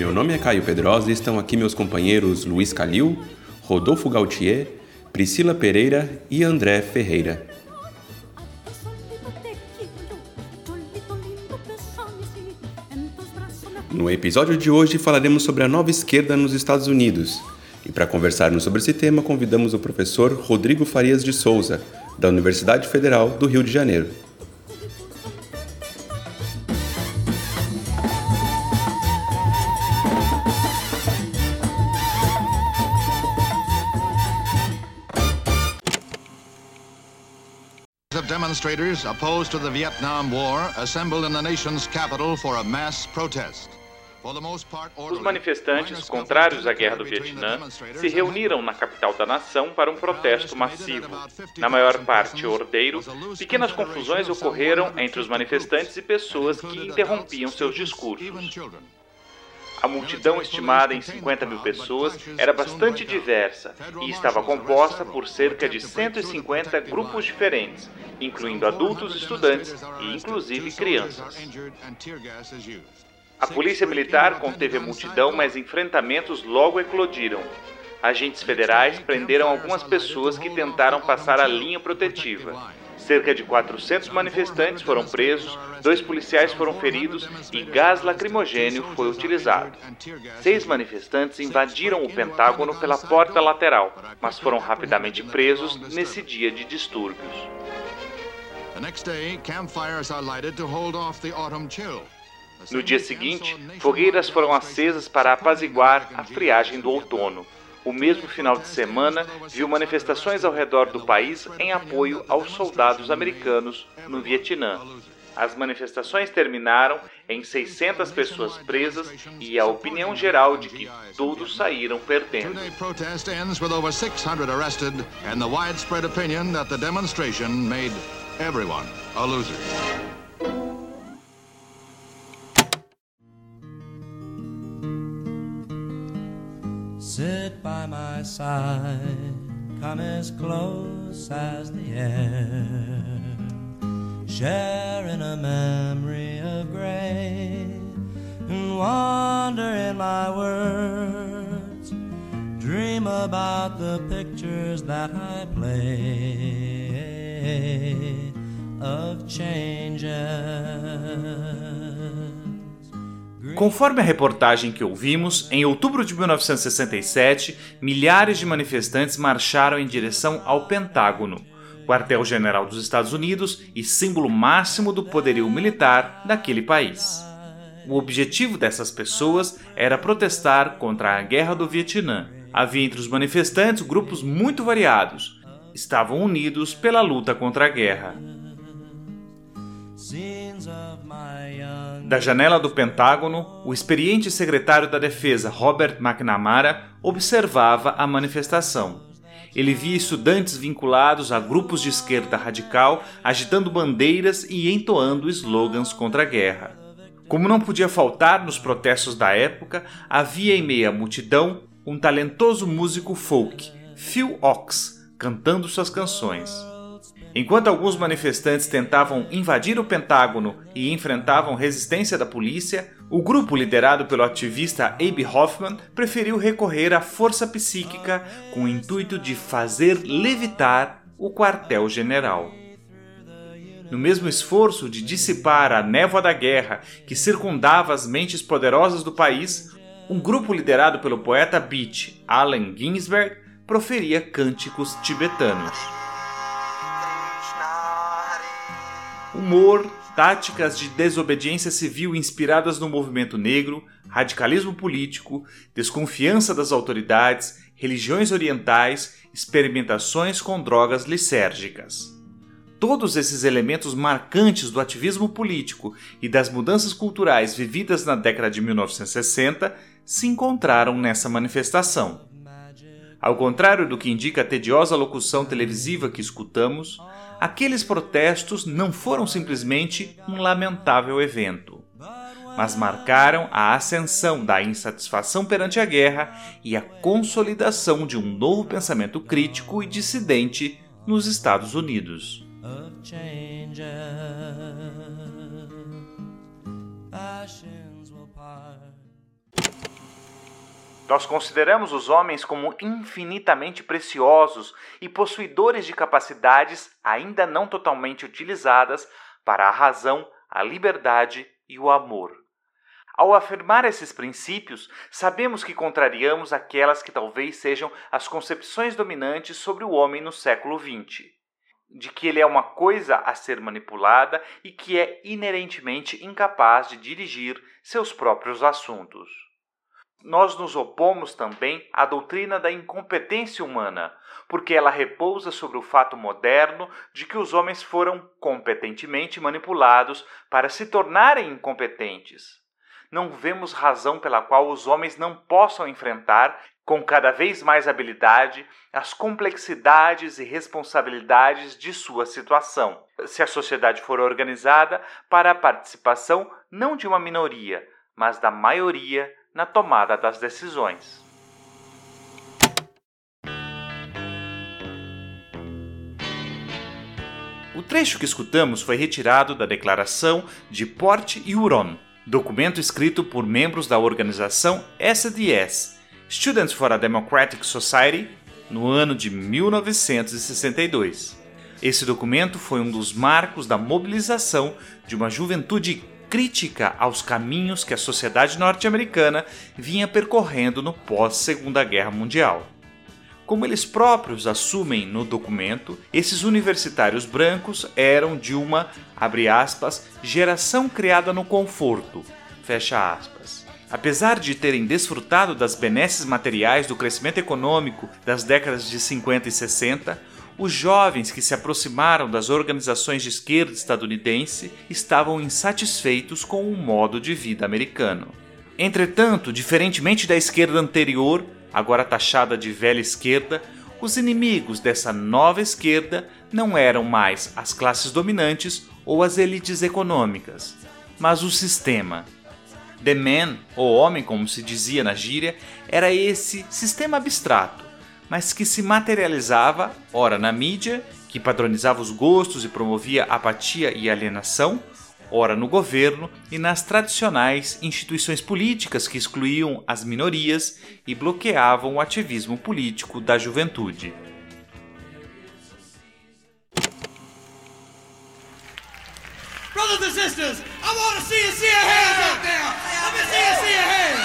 Meu nome é Caio Pedrosa e estão aqui meus companheiros Luiz Calil, Rodolfo Gautier, Priscila Pereira e André Ferreira. No episódio de hoje falaremos sobre a nova esquerda nos Estados Unidos. E para conversarmos sobre esse tema, convidamos o professor Rodrigo Farias de Souza, da Universidade Federal do Rio de Janeiro. Demonstrators opposed to the Vietnam War assembled in the nation's capital for a mass protest. Os manifestantes contrários à guerra do Vietnã se reuniram na capital da nação para um protesto massivo. Na maior parte ordeiro, pequenas confusões ocorreram entre os manifestantes e pessoas que interrompiam seus discursos. A multidão, estimada em 50 mil pessoas, era bastante diversa e estava composta por cerca de 150 grupos diferentes, incluindo adultos, estudantes e, inclusive, crianças. A polícia militar conteve a multidão, mas enfrentamentos logo eclodiram. Agentes federais prenderam algumas pessoas que tentaram passar a linha protetiva. Cerca de 400 manifestantes foram presos, dois policiais foram feridos e gás lacrimogênio foi utilizado. Seis manifestantes invadiram o Pentágono pela porta lateral, mas foram rapidamente presos nesse dia de distúrbios. No dia seguinte, fogueiras foram acesas para apaziguar a friagem do outono. O mesmo final de semana viu manifestações ao redor do país em apoio aos soldados americanos no Vietnã. As manifestações terminaram em 600 pessoas presas e a opinião geral de que todos saíram perdendo. Two-day protest ends Sit by my side, come as close as the air, share in a memory of gray, and wander in my words. Dream about the pictures that I play of changes. Conforme a reportagem que ouvimos, em outubro de 1967, milhares de manifestantes marcharam em direção ao Pentágono, quartel-general dos Estados Unidos e símbolo máximo do poderio militar daquele país. O objetivo dessas pessoas era protestar contra a guerra do Vietnã. Havia entre os manifestantes grupos muito variados. Estavam unidos pela luta contra a guerra. Da janela do Pentágono, o experiente secretário da Defesa Robert McNamara observava a manifestação. Ele via estudantes vinculados a grupos de esquerda radical agitando bandeiras e entoando slogans contra a guerra. Como não podia faltar nos protestos da época, havia em meio à multidão um talentoso músico folk, Phil Ox, cantando suas canções. Enquanto alguns manifestantes tentavam invadir o Pentágono e enfrentavam resistência da polícia, o grupo liderado pelo ativista Abe Hoffman preferiu recorrer à força psíquica com o intuito de fazer levitar o quartel-general. No mesmo esforço de dissipar a névoa da guerra que circundava as mentes poderosas do país, um grupo liderado pelo poeta beat Allen Ginsberg proferia cânticos tibetanos. Humor, táticas de desobediência civil inspiradas no movimento negro, radicalismo político, desconfiança das autoridades, religiões orientais, experimentações com drogas lisérgicas. Todos esses elementos marcantes do ativismo político e das mudanças culturais vividas na década de 1960 se encontraram nessa manifestação. Ao contrário do que indica a tediosa locução televisiva que escutamos, aqueles protestos não foram simplesmente um lamentável evento, mas marcaram a ascensão da insatisfação perante a guerra e a consolidação de um novo pensamento crítico e dissidente nos Estados Unidos. Nós consideramos os homens como infinitamente preciosos e possuidores de capacidades ainda não totalmente utilizadas para a razão, a liberdade e o amor. Ao afirmar esses princípios, sabemos que contrariamos aquelas que talvez sejam as concepções dominantes sobre o homem no século XX. De que ele é uma coisa a ser manipulada e que é inerentemente incapaz de dirigir seus próprios assuntos. Nós nos opomos também à doutrina da incompetência humana, porque ela repousa sobre o fato moderno de que os homens foram competentemente manipulados para se tornarem incompetentes. Não vemos razão pela qual os homens não possam enfrentar, com cada vez mais habilidade, as complexidades e responsabilidades de sua situação, se a sociedade for organizada para a participação não de uma minoria, mas da maioria na tomada das decisões. O trecho que escutamos foi retirado da Declaração de Port Huron, documento escrito por membros da organização SDS, Students for a Democratic Society, no ano de 1962. Esse documento foi um dos marcos da mobilização de uma juventude crítica aos caminhos que a sociedade norte-americana vinha percorrendo no pós-Segunda Guerra Mundial. Como eles próprios assumem no documento, esses universitários brancos eram de uma, abre aspas, geração criada no conforto, fecha aspas. Apesar de terem desfrutado das benesses materiais do crescimento econômico das décadas de 50 e 60, os jovens que se aproximaram das organizações de esquerda estadunidense estavam insatisfeitos com o modo de vida americano. Entretanto, diferentemente da esquerda anterior, agora taxada de velha esquerda, os inimigos dessa nova esquerda não eram mais as classes dominantes ou as elites econômicas, mas o sistema. The Man, ou homem como se dizia na gíria, era esse sistema abstrato, mas que se materializava, ora na mídia, que padronizava os gostos e promovia apatia e alienação, ora no governo e nas tradicionais instituições políticas que excluíam as minorias e bloqueavam o ativismo político da juventude. Brothers and sisters, I want to see you see your hands out there. Let me see you see your hands.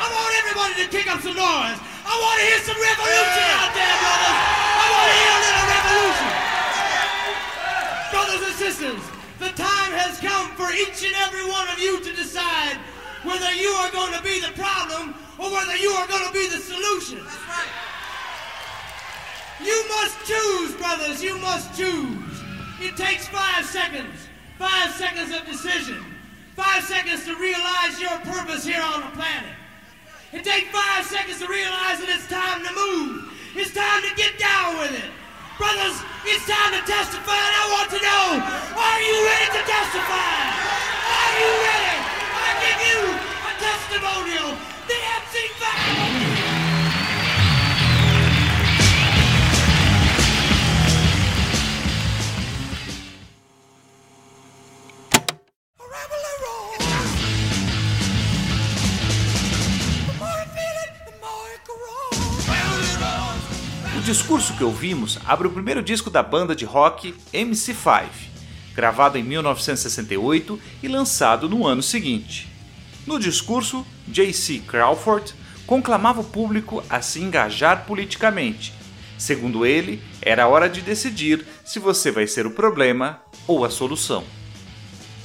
I want everybody to kick up some noise. I want to hear some revolution out there, brothers. I want to hear a little revolution. Brothers and sisters, the time has come for each and every one of you to decide whether you are going to be the problem or whether you are going to be the solution. That's right. You must choose, brothers. You must choose. It takes five seconds. Five seconds of decision. Five seconds to realize your purpose here on the planet. It takes five seconds to realize that it's time to move. It's time to get down with it. Brothers, it's time to testify, and I want to know, are you ready to testify? Are you ready? I give you a testimonial. The MC5. Discurso que ouvimos abre o primeiro disco da banda de rock MC5, gravado em 1968 e lançado no ano seguinte. No discurso, J.C. Crawford conclamava o público a se engajar politicamente. Segundo ele, era hora de decidir se você vai ser o problema ou a solução.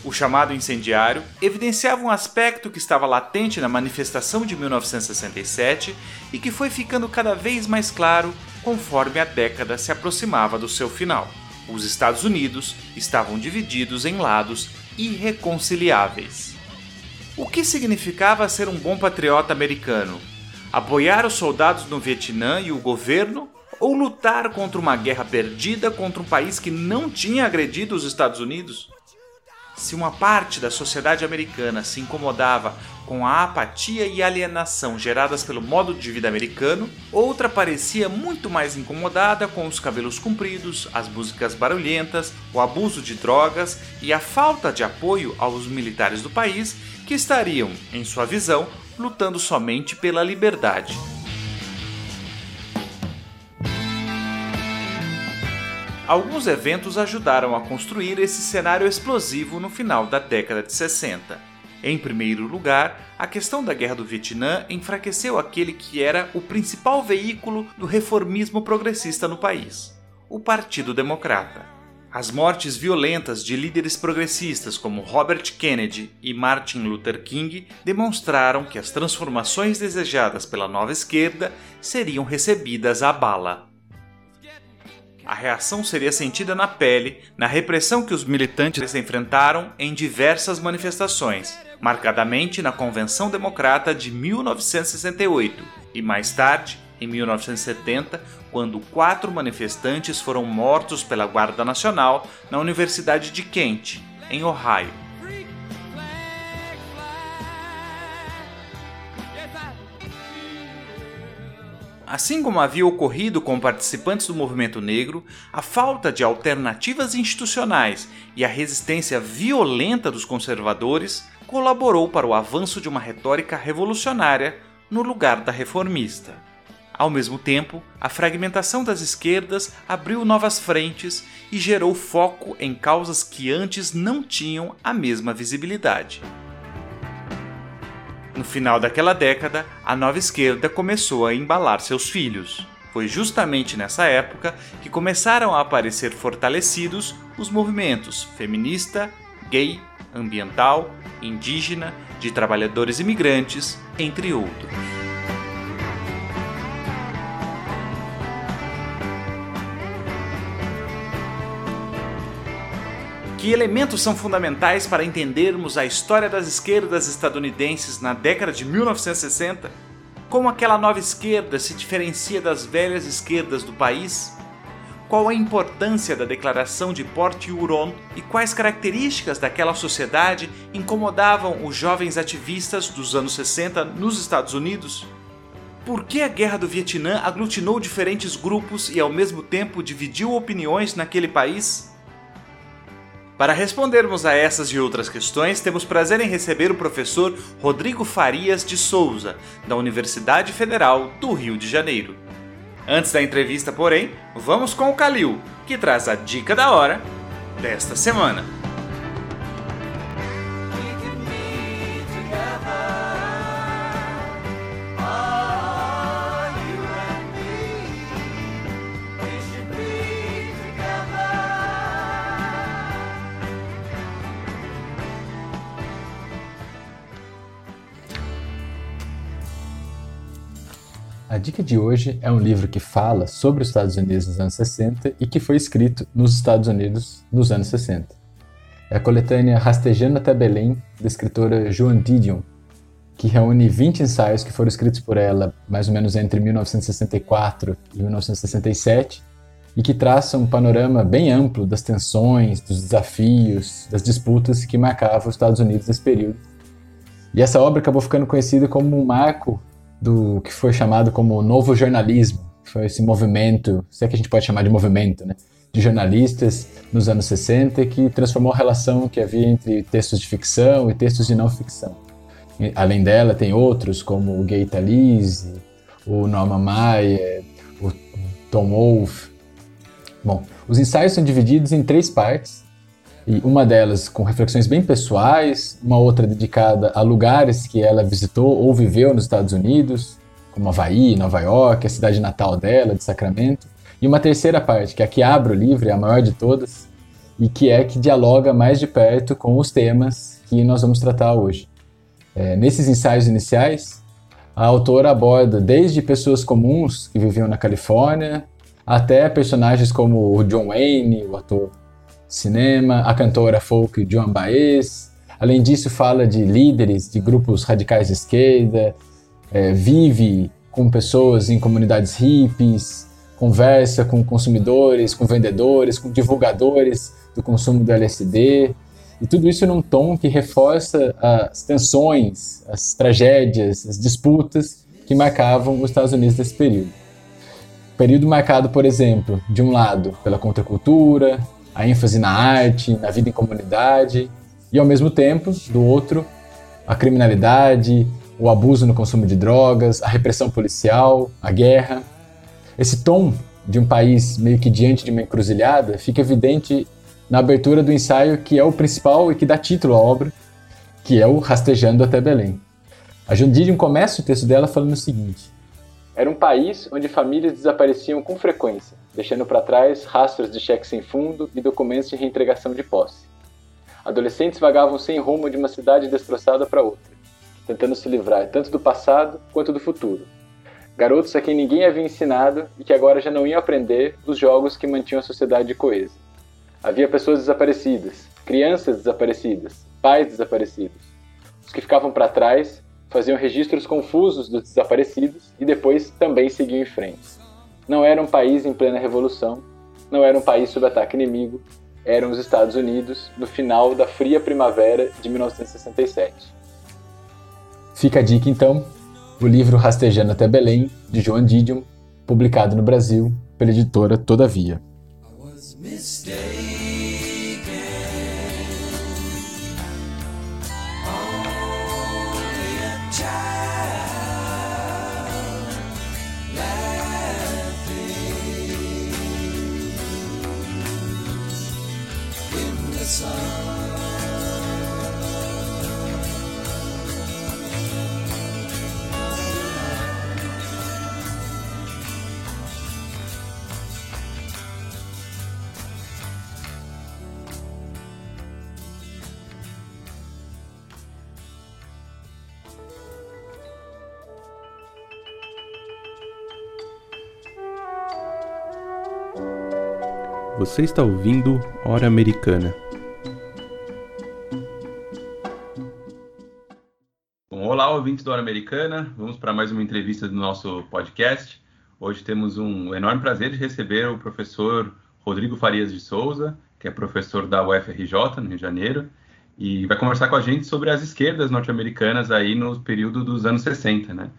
O chamado incendiário evidenciava um aspecto que estava latente na manifestação de 1967 e que foi ficando cada vez mais claro conforme a década se aproximava do seu final. Os Estados Unidos estavam divididos em lados irreconciliáveis. O que significava ser um bom patriota americano? Apoiar os soldados no Vietnã e o governo? Ou lutar contra uma guerra perdida contra um país que não tinha agredido os Estados Unidos? Se uma parte da sociedade americana se incomodava com a apatia e alienação geradas pelo modo de vida americano, outra parecia muito mais incomodada com os cabelos compridos, as músicas barulhentas, o abuso de drogas e a falta de apoio aos militares do país que estariam, em sua visão, lutando somente pela liberdade. Alguns eventos ajudaram a construir esse cenário explosivo no final da década de 60. Em primeiro lugar, a questão da Guerra do Vietnã enfraqueceu aquele que era o principal veículo do reformismo progressista no país, o Partido Democrata. As mortes violentas de líderes progressistas como Robert Kennedy e Martin Luther King demonstraram que as transformações desejadas pela nova esquerda seriam recebidas à bala a reação seria sentida na pele na repressão que os militantes enfrentaram em diversas manifestações, marcadamente na Convenção Democrata de 1968 e mais tarde, em 1970, quando quatro manifestantes foram mortos pela Guarda Nacional na Universidade de Kent, em Ohio. Assim como havia ocorrido com participantes do movimento negro, a falta de alternativas institucionais e a resistência violenta dos conservadores colaborou para o avanço de uma retórica revolucionária no lugar da reformista. Ao mesmo tempo, a fragmentação das esquerdas abriu novas frentes e gerou foco em causas que antes não tinham a mesma visibilidade. No final daquela década, a nova esquerda começou a embalar seus filhos. Foi justamente nessa época que começaram a aparecer fortalecidos os movimentos feminista, gay, ambiental, indígena, de trabalhadores imigrantes, entre outros. Que elementos são fundamentais para entendermos a história das esquerdas estadunidenses na década de 1960? Como aquela nova esquerda se diferencia das velhas esquerdas do país? Qual a importância da Declaração de Port Huron e quais características daquela sociedade incomodavam os jovens ativistas dos anos 60 nos Estados Unidos? Por que a Guerra do Vietnã aglutinou diferentes grupos e ao mesmo tempo dividiu opiniões naquele país? Para respondermos a essas e outras questões, temos prazer em receber o professor Rodrigo Farias de Souza, da Universidade Federal do Rio de Janeiro. Antes da entrevista, porém, vamos com o Calil, que traz a dica da hora desta semana. Dica de hoje é um livro que fala sobre os Estados Unidos nos anos 60 e que foi escrito nos Estados Unidos nos anos 60. É a coletânea Rastejando até Belém, da escritora Joan Didion, que reúne 20 ensaios que foram escritos por ela mais ou menos entre 1964 e 1967 e que traçam um panorama bem amplo das tensões, dos desafios, das disputas que marcavam os Estados Unidos nesse período. E essa obra acabou ficando conhecida como um marco do que foi chamado como novo jornalismo, foi esse movimento, se é que a gente pode chamar de movimento, né, de jornalistas nos anos 60 que transformou a relação que havia entre textos de ficção e textos de não ficção. E, além dela, tem outros como o Gay Talese, o Norman Maier, o Tom Wolfe. Bom, os ensaios são divididos em três partes e uma delas com reflexões bem pessoais, uma outra dedicada a lugares que ela visitou ou viveu nos Estados Unidos, como Havaí, Nova York, a cidade natal dela, de Sacramento, e uma terceira parte, que é a que abre o livro, é a maior de todas, e que é que dialoga mais de perto com os temas que nós vamos tratar hoje. É, nesses ensaios iniciais, a autora aborda desde pessoas comuns que viviam na Califórnia, até personagens como o John Wayne, o ator cinema, a cantora folk Joan Baez. Além disso, fala de líderes de grupos radicais de esquerda, é, vive com pessoas em comunidades hippies, conversa com consumidores, com vendedores, com divulgadores do consumo do LSD. E tudo isso num tom que reforça as tensões, as tragédias, as disputas que marcavam os Estados Unidos nesse período. Período marcado, por exemplo, de um lado pela contracultura, a ênfase na arte, na vida em comunidade, e ao mesmo tempo, do outro, a criminalidade, o abuso no consumo de drogas, a repressão policial, a guerra. Esse tom de um país meio que diante de uma encruzilhada fica evidente na abertura do ensaio que é o principal e que dá título à obra, que é o Rastejando até Belém. A Jundidium começa o texto dela falando o seguinte: Era um país onde famílias desapareciam com frequência, deixando para trás rastros de cheques sem fundo e documentos de reentregação de posse. Adolescentes vagavam sem rumo de uma cidade destroçada para outra, tentando se livrar tanto do passado quanto do futuro. Garotos a quem ninguém havia ensinado e que agora já não iam aprender os jogos que mantinham a sociedade coesa. Havia pessoas desaparecidas, crianças desaparecidas, pais desaparecidos. Os que ficavam para trás faziam registros confusos dos desaparecidos e depois também seguiam em frente. Não era um país em plena revolução, não era um país sob ataque inimigo, eram os Estados Unidos no final da fria primavera de 1967. Fica a dica então, o livro Rastejando até Belém, de Joan Didion, publicado no Brasil pela editora Todavia. Você está ouvindo Hora Americana. Bom, olá, ouvintes da Hora Americana. Vamos para mais uma entrevista do nosso podcast. Hoje temos um enorme prazer de receber o professor Rodrigo Farias de Souza, que é professor da UFRJ, no Rio de Janeiro, e vai conversar com a gente sobre as esquerdas norte-americanas aí no período dos anos 60, né?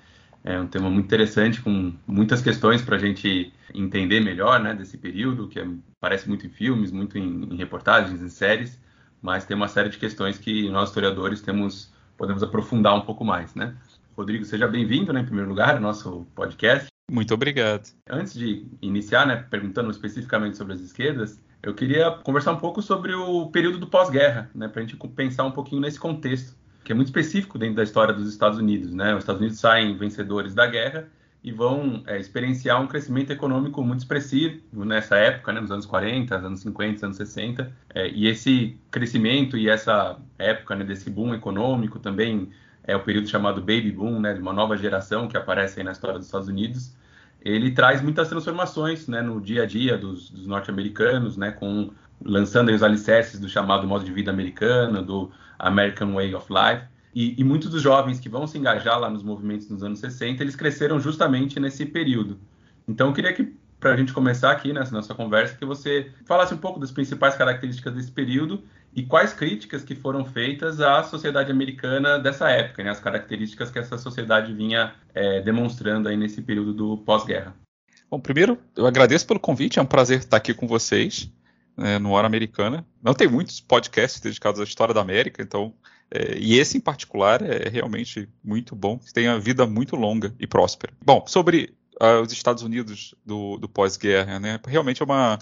É um tema muito interessante, com muitas questões para a gente entender melhor né, desse período, que é, parece muito em filmes, muito em, em, reportagens, em séries, mas tem uma série de questões que nós historiadores temos podemos aprofundar um pouco mais. Né? Rodrigo, seja bem-vindo, né, em primeiro lugar, ao nosso podcast. Muito obrigado. Antes de iniciar, né, perguntando especificamente sobre as esquerdas, eu queria conversar um pouco sobre o período do pós-guerra, né, para a gente pensar um pouquinho nesse contexto que é muito específico dentro da história dos Estados Unidos. Né? Os Estados Unidos saem vencedores da guerra e vão é, experienciar um crescimento econômico muito expressivo nessa época, né, nos anos 40, anos 50, anos 60. É, e esse crescimento e essa época né, desse boom econômico também é o período chamado Baby Boom, né, de uma nova geração que aparece na história dos Estados Unidos. Ele traz muitas transformações né, no dia a dia dos, dos norte-americanos, né, com lançando os alicerces do chamado modo de vida americano, do American Way of Life. E, e, muitos dos jovens que vão se engajar lá nos movimentos nos anos 60, eles cresceram justamente nesse período. Então, eu queria que, para a gente começar aqui nessa nossa conversa, que você falasse um pouco das principais características desse período e quais críticas que foram feitas à sociedade americana dessa época, né? as características que essa sociedade vinha é, demonstrando aí nesse período do pós-guerra. Bom, primeiro, eu agradeço pelo convite, é um prazer estar aqui com vocês né, no Hora Americana. Não tem muitos podcasts dedicados à história da América, então. É, e esse em particular é realmente muito bom, tem a vida muito longa e próspera. Bom, sobre uh, os Estados Unidos do, do pós-guerra, né, realmente é uma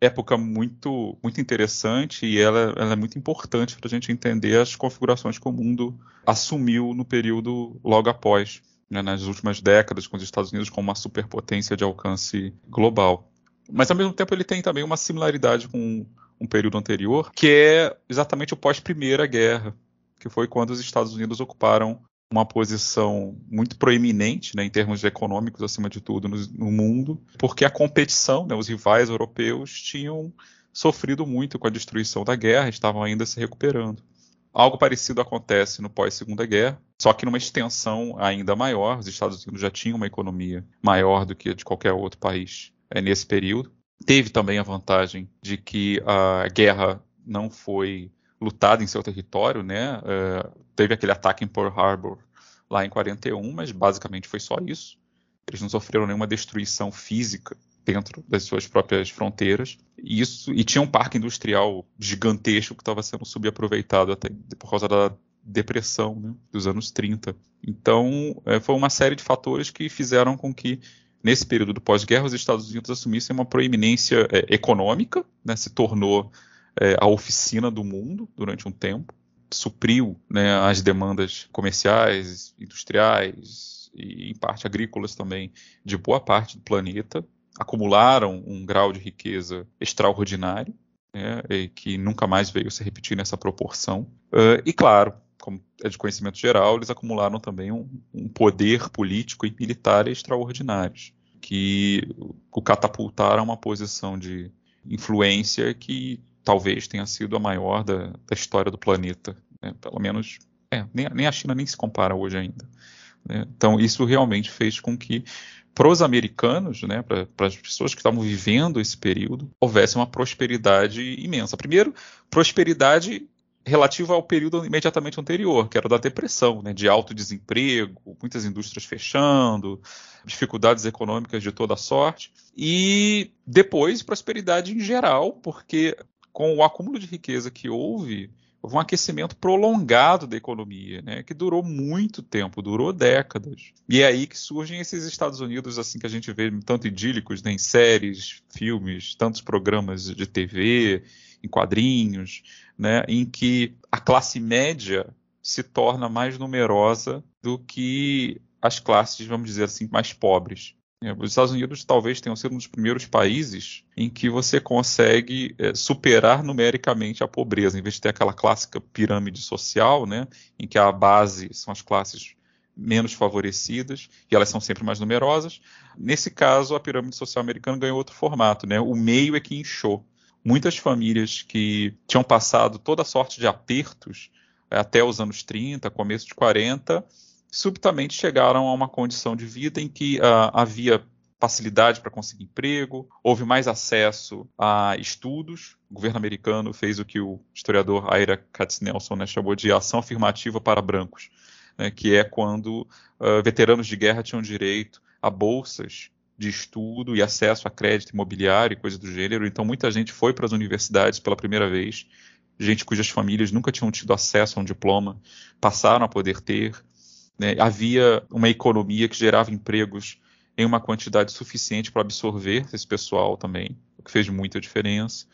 época muito, muito interessante e ela, ela é muito importante para a gente entender as configurações que o mundo assumiu no período logo após, né, nas últimas décadas, com os Estados Unidos como uma superpotência de alcance global. Mas ao mesmo tempo ele tem também uma similaridade com um período anterior, que é exatamente o pós-Primeira Guerra, que foi quando os Estados Unidos ocuparam uma posição muito proeminente, né, em termos econômicos, acima de tudo, no, no mundo, porque a competição, né, os rivais europeus tinham sofrido muito com a destruição da guerra, estavam ainda se recuperando. Algo parecido acontece no pós-Segunda Guerra, só que numa extensão ainda maior. Os Estados Unidos já tinham uma economia maior do que a de qualquer outro país é, nesse período. Teve também a vantagem de que a guerra não foi lutada em seu território, né? É, teve aquele ataque em Pearl Harbor lá em 41, mas basicamente foi só isso. Eles não sofreram nenhuma destruição física dentro das suas próprias fronteiras. E isso e tinha um parque industrial gigantesco que estava sendo subaproveitado até por causa da depressão né, dos anos 30. Então, é, foi uma série de fatores que fizeram com que nesse período do pós-guerra os Estados Unidos assumissem uma proeminência é, econômica, né, se tornou é, a oficina do mundo durante um tempo, supriu né, as demandas comerciais, industriais e em parte agrícolas também de boa parte do planeta acumularam um grau de riqueza extraordinário, né, que nunca mais veio se repetir nessa proporção. Uh, e claro, como é de conhecimento geral, eles acumularam também um, um poder político e militar extraordinários, que o catapultaram a uma posição de influência que talvez tenha sido a maior da, da história do planeta. Né? Pelo menos, é, nem, nem, a China nem se compara hoje ainda. Né? Então, isso realmente fez com que para os americanos, né, para as pessoas que estavam vivendo esse período, houvesse uma prosperidade imensa. Primeiro, prosperidade relativa ao período imediatamente anterior, que era da depressão, né, de alto desemprego, muitas indústrias fechando, dificuldades econômicas de toda sorte, e depois prosperidade em geral, porque com o acúmulo de riqueza que houve, houve um aquecimento prolongado da economia, né, que durou muito tempo, durou décadas. E é aí que surgem esses Estados Unidos assim que a gente vê tanto idílicos né, em séries, filmes, tantos programas de TV, em quadrinhos, né, em que a classe média se torna mais numerosa do que as classes, vamos dizer assim, mais pobres. É, os Estados Unidos talvez tenham sido um dos primeiros países em que você consegue é, superar numericamente a pobreza, em vez de ter aquela clássica pirâmide social, né, em que a base são as classes menos favorecidas e elas são sempre mais numerosas. Nesse caso, a pirâmide social americana ganhou outro formato, né? O meio é que inchou. Muitas famílias que tinham passado toda sorte de apertos é, até os anos 30, começo de 40, subitamente chegaram a uma condição de vida em que uh, havia facilidade para conseguir emprego, houve mais acesso a estudos. O governo americano fez o que o historiador Ira Katznelson né, chamou de ação afirmativa para brancos, né, que é quando uh, veteranos de guerra tinham direito a bolsas de estudo e acesso a crédito imobiliário e coisas do gênero. Então, muita gente foi para as universidades pela primeira vez. Gente cujas famílias nunca tinham tido acesso a um diploma passaram a poder ter. Né? Havia uma economia que gerava empregos em uma quantidade suficiente para absorver esse pessoal também, o que fez muita diferença.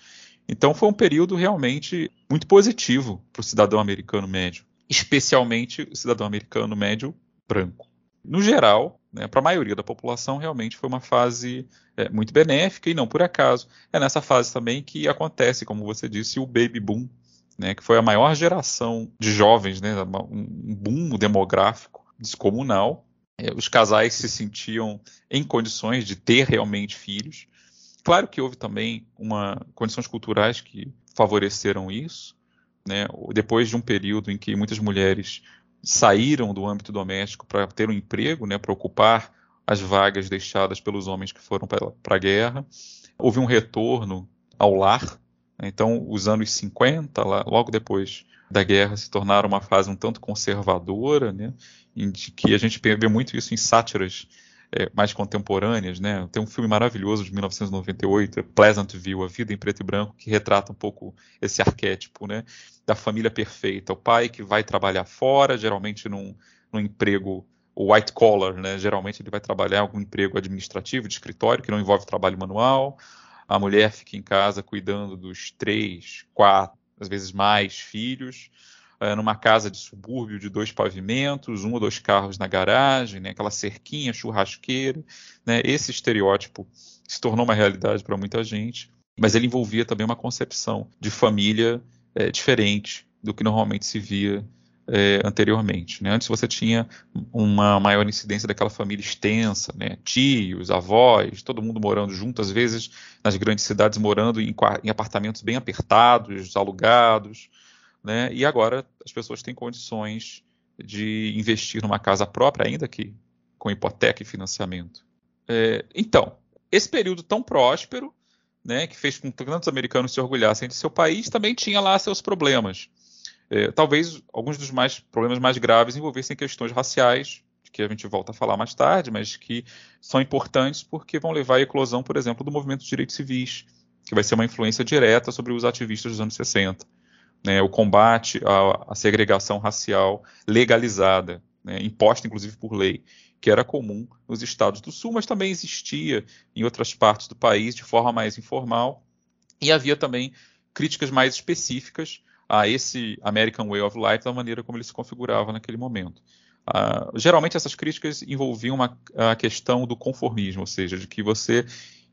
Então foi um período realmente muito positivo para o cidadão americano médio, especialmente o cidadão americano médio branco. No geral, né, para a maioria da população, realmente foi uma fase é, muito benéfica e não por acaso. É nessa fase também que acontece, como você disse, o baby boom né, que foi a maior geração de jovens, né, um boom demográfico descomunal. É, os casais se sentiam em condições de ter realmente filhos. Claro que houve também uma condições culturais que favoreceram isso. Né, depois de um período em que muitas mulheres saíram do âmbito doméstico para ter um emprego, né, para ocupar as vagas deixadas pelos homens que foram para a guerra, houve um retorno ao lar, então, os anos 50, logo depois da guerra, se tornaram uma fase um tanto conservadora, né, em que a gente vê muito isso em sátiras é, mais contemporâneas. Né? Tem um filme maravilhoso de 1998, Pleasantville, A Vida em Preto e Branco, que retrata um pouco esse arquétipo né, da família perfeita. O pai que vai trabalhar fora, geralmente num, num emprego white collar, né? geralmente ele vai trabalhar algum emprego administrativo, de escritório, que não envolve trabalho manual a mulher fica em casa cuidando dos três, quatro, às vezes mais filhos, uh, numa casa de subúrbio de dois pavimentos, um ou dois carros na garagem, né, aquela cerquinha churrasqueira. Né, esse estereótipo se tornou uma realidade para muita gente, mas ele envolvia também uma concepção de família é, diferente do que normalmente se via é, anteriormente. Né? Antes você tinha uma maior incidência daquela família extensa, né? tios, avós, todo mundo morando junto, às vezes nas grandes cidades morando em, em apartamentos bem apertados, alugados. Né? E agora as pessoas têm condições de investir numa casa própria, ainda que com hipoteca e financiamento. É, então, esse período tão próspero, né, que fez com que tantos americanos se orgulhassem de seu país, também tinha lá seus problemas. É, talvez alguns dos mais problemas mais graves envolvessem questões raciais, que a gente volta a falar mais tarde, mas que são importantes porque vão levar à eclosão, por exemplo, do movimento de direitos civis, que vai ser uma influência direta sobre os ativistas dos anos 60. Né, o combate à, à, segregação racial legalizada, né, imposta inclusive por lei, que era comum nos estados do Sul, mas também existia em outras partes do país de forma mais informal. E havia também críticas mais específicas a esse American Way of Life da maneira como ele se configurava naquele momento. Uh, geralmente essas críticas envolviam uma, a questão do conformismo, ou seja, de que você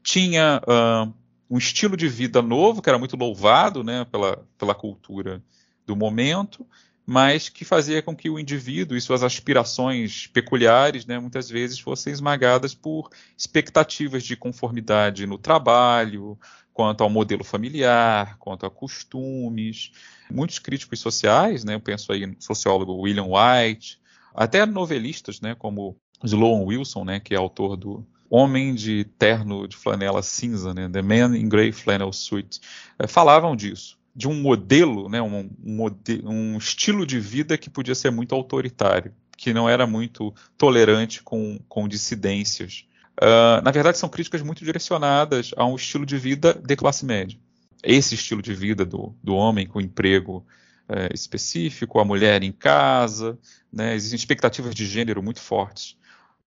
tinha uh, um estilo de vida novo que era muito louvado né, pela, pela cultura do momento, mas que fazia com que o indivíduo e suas aspirações peculiares, né, muitas vezes, fossem esmagadas por expectativas de conformidade no trabalho, quanto ao modelo familiar, quanto a costumes. Muitos críticos sociais, né, eu penso aí no sociólogo William White, até novelistas, né, como Sloan Wilson, né, que é autor do Homem de Terno de Flanela Cinza, né, The Man in Grey Flannel Suit, é, falavam disso de um modelo, né, um, um, um, estilo de vida que podia ser muito autoritário, que não era muito tolerante com, com dissidências. Uh, na verdade, são críticas muito direcionadas a um estilo de vida de classe média. Esse estilo de vida do, do homem com emprego é, específico, a mulher em casa, né, existem expectativas de gênero muito fortes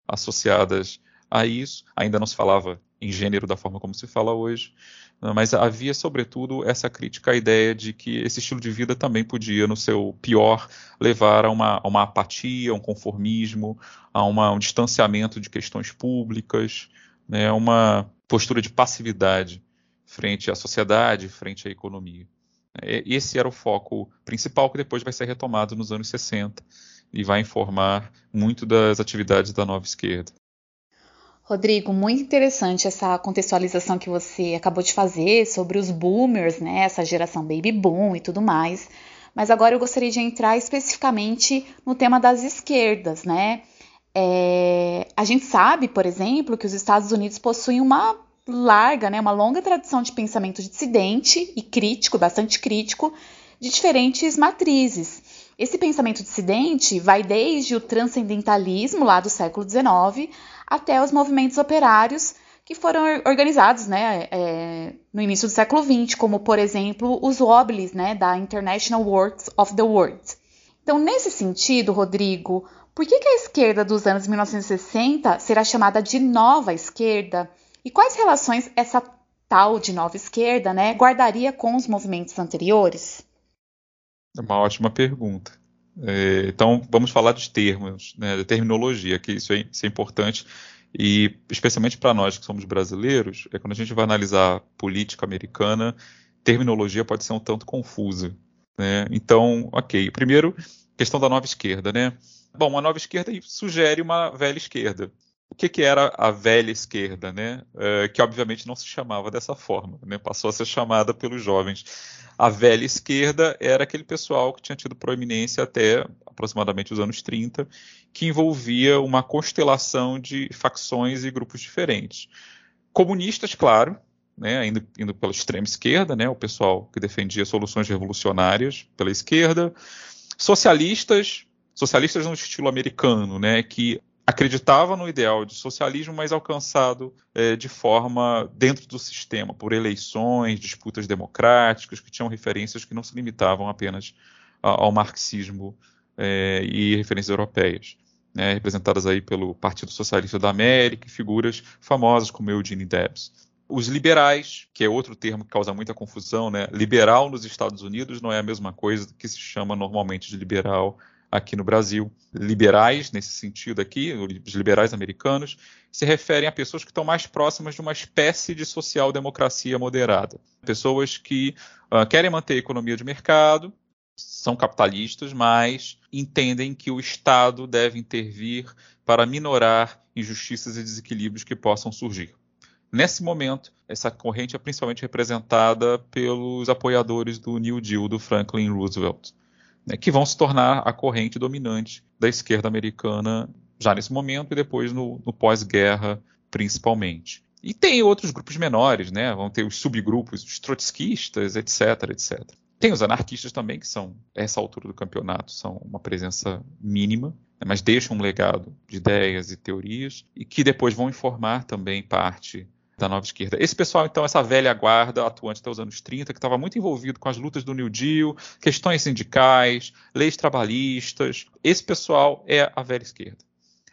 associadas a isso. Ainda não se falava em gênero da forma como se fala hoje, né, mas havia, sobretudo, essa crítica à ideia de que esse estilo de vida também podia, no seu pior, levar a uma, a uma apatia, a um conformismo, a uma, um distanciamento de questões públicas, né, uma postura de passividade frente à sociedade, frente à economia. É, esse era o foco principal que depois vai ser retomado nos anos 60 e vai informar muito das atividades da nova esquerda. Rodrigo, muito interessante essa contextualização que você acabou de fazer sobre os boomers, né, essa geração baby boom e tudo mais. Mas agora eu gostaria de entrar especificamente no tema das esquerdas, né? É, a gente sabe, por exemplo, que os Estados Unidos possuem uma larga, né, uma longa tradição de pensamento dissidente e crítico, bastante crítico, de diferentes matrizes. Esse pensamento dissidente vai desde o transcendentalismo lá do século XIX até os movimentos operários que foram organizados né, é, no início do século XX, como, por exemplo, os Wobblies né, da International Works of the World. Então, nesse sentido, Rodrigo, por que, que a esquerda dos anos 1960 será chamada de nova esquerda? E quais relações essa tal de nova esquerda né, guardaria com os movimentos anteriores? É uma ótima pergunta. É, então, vamos falar dos termos, né, da terminologia, que isso é, isso é importante, e especialmente para nós que somos brasileiros, é quando a gente vai analisar política americana, terminologia pode ser um tanto confusa. Né? Então, ok. Primeiro, questão da nova esquerda, né? Bom, a nova esquerda sugere uma velha esquerda. O que, que era a velha esquerda, né? É, que obviamente não se chamava dessa forma, né? Passou a ser chamada pelos jovens a velha esquerda era aquele pessoal que tinha tido proeminência até aproximadamente os anos 30, que envolvia uma constelação de facções e grupos diferentes. Comunistas, claro, né, indo, indo pela extrema esquerda, né, o pessoal que defendia soluções revolucionárias pela esquerda. Socialistas, socialistas no estilo americano, né, que acreditava no ideal de socialismo, mas alcançado é, de forma dentro do sistema, por eleições, disputas democráticas, que tinham referências que não se limitavam apenas ao marxismo é, e referências europeias. Né, representadas aí pelo Partido Socialista da América e figuras famosas como Eugene Debs. Os liberais, que é outro termo que causa muita confusão, né? liberal nos Estados Unidos não é a mesma coisa que se chama normalmente de liberal aqui no Brasil. Liberais, nesse sentido aqui, os liberais americanos, se referem a pessoas que estão mais próximas de uma espécie de social-democracia moderada. Pessoas que uh, querem manter a economia de mercado, são capitalistas, mas entendem que o Estado deve intervir para minorar injustiças e desequilíbrios que possam surgir. Nesse momento, essa corrente é principalmente representada pelos apoiadores do New Deal do Franklin Roosevelt, né, que vão se tornar a corrente dominante da esquerda americana já nesse momento e depois no, no pós-guerra, principalmente. E tem outros grupos menores, né? Vão ter os subgrupos, os trotskistas, etc, etc. Tem os anarquistas também, que são, essa altura do campeonato, são uma presença mínima, né? mas deixam um legado de ideias e teorias, e que depois vão informar também parte da nova esquerda. Esse pessoal, então, essa velha guarda atuante até os anos 30, que estava muito envolvido com as lutas do New Deal, questões sindicais, leis trabalhistas, esse pessoal é a velha esquerda.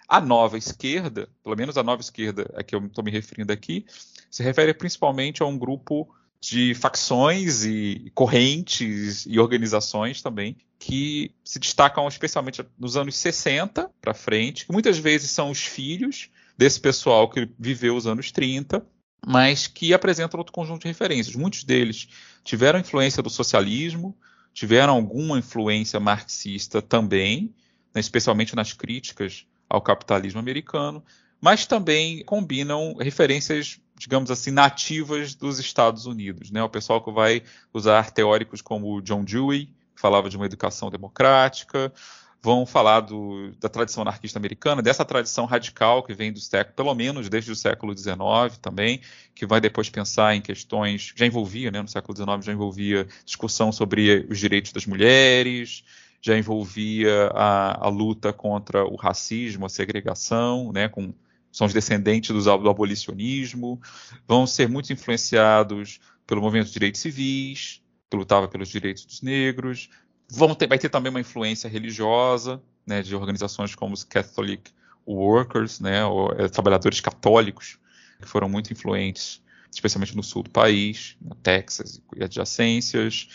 A nova esquerda, pelo menos a nova esquerda a que eu estou me referindo aqui, se refere principalmente a um grupo de facções e correntes e organizações também que se destacam especialmente nos anos 60 para frente, que muitas vezes são os filhos desse pessoal que viveu os anos 30, mas que apresentam outro conjunto de referências. Muitos deles tiveram influência do socialismo, tiveram alguma influência marxista também, né, especialmente nas críticas ao capitalismo americano, mas também combinam referências, digamos assim, nativas dos Estados Unidos. Né? O pessoal que vai usar teóricos como John Dewey, que falava de uma educação democrática, vão falar do, da tradição anarquista americana, dessa tradição radical que vem do século, pelo menos desde o século XIX também, que vai depois pensar em questões, já envolvia, né, no século XIX já envolvia discussão sobre os direitos das mulheres, já envolvia a, a luta contra o racismo, a segregação, né, com são os descendentes do, do abolicionismo, vão ser muito influenciados pelo movimento de direitos civis, que lutava pelos direitos dos negros, vão ter, vai ter também uma influência religiosa, né, de organizações como os Catholic Workers, né, ou, é, trabalhadores católicos, que foram muito influentes, especialmente no sul do país, no Texas e adjacências.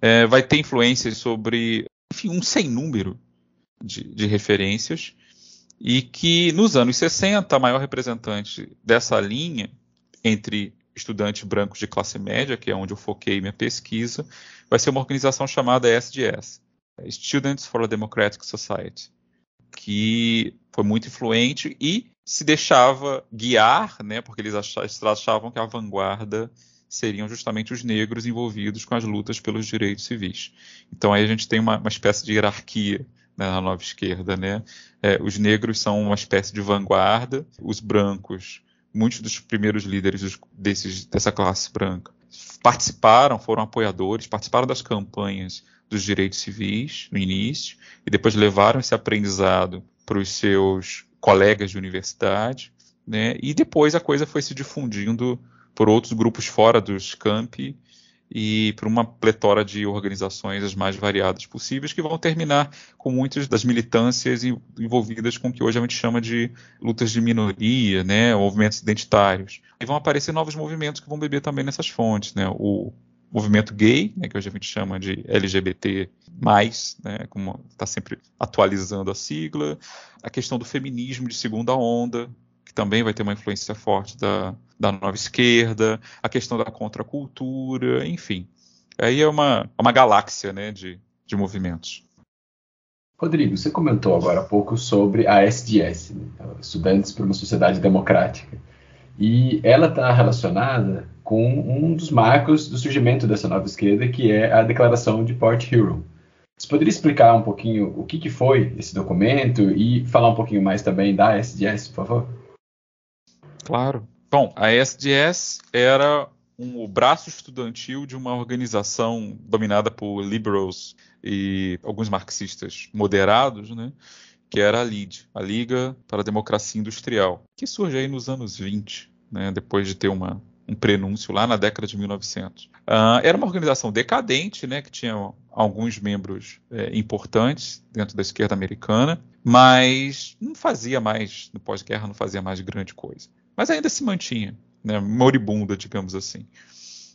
É, vai ter influências sobre enfim, um sem número de, de referências, e que nos anos 60 a maior representante dessa linha entre estudantes brancos de classe média, que é onde eu foquei minha pesquisa, vai ser uma organização chamada SDS, Students for a Democratic Society, que foi muito influente e se deixava guiar, né, porque eles achavam que a vanguarda seriam justamente os negros envolvidos com as lutas pelos direitos civis. Então aí a gente tem uma, uma espécie de hierarquia né, na nova esquerda, né? É, os negros são uma espécie de vanguarda, os brancos, muitos dos primeiros líderes desses, dessa classe branca participaram, foram apoiadores, participaram das campanhas dos direitos civis no início e depois levaram esse aprendizado para os seus colegas de universidade, né? E depois a coisa foi se difundindo por outros grupos fora dos campi e por uma pletora de organizações as mais variadas possíveis que vão terminar com muitas das militâncias envolvidas com o que hoje a gente chama de lutas de minoria, né, movimentos identitários. E vão aparecer novos movimentos que vão beber também nessas fontes, né, o movimento gay, né, que hoje a gente chama de LGBT+, né, como está sempre atualizando a sigla, a questão do feminismo de segunda onda, também vai ter uma influência forte da, da nova esquerda, a questão da contracultura, enfim. Aí é uma, uma galáxia né, de, de movimentos. Rodrigo, você comentou agora há pouco sobre a SDS, né? Estudantes por uma Sociedade Democrática. E ela está relacionada com um dos marcos do surgimento dessa nova esquerda, que é a Declaração de Port Huron. Você poderia explicar um pouquinho o que, que foi esse documento e falar um pouquinho mais também da SDS, por favor? Claro. Bom, a SDS era um, o braço estudantil de uma organização dominada por liberals e alguns marxistas moderados, né? que era a LID, a Liga para a Democracia Industrial, que surge aí nos anos 20, né? depois de ter uma, um prenúncio lá na década de 1900. Uh, ah, era uma organização decadente, né, que tinha alguns membros é, importantes dentro da esquerda americana, mas não fazia mais, no pós-guerra, não fazia mais grande coisa mas ainda se mantinha, né, moribunda, digamos assim.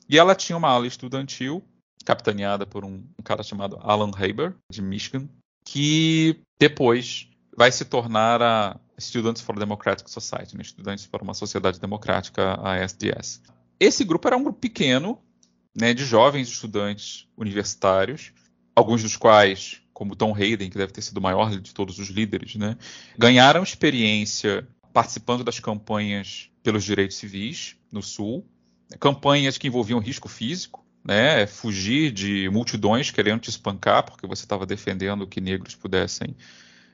E ela tinha uma ala estudantil, capitaneada por um, um cara chamado Alan Haber, de Michigan, que depois vai se tornar a Students for a Democratic Society, né, Estudantes para uma Sociedade Democrática, a SDS. Esse grupo era um grupo pequeno, né, de jovens estudantes universitários, alguns dos quais, como Tom Hayden, que deve ter sido o maior de todos os líderes, né, ganharam experiência participando das campanhas pelos direitos civis no Sul, campanhas que envolviam risco físico, né, fugir de multidões querendo te espancar porque você estava defendendo que negros pudessem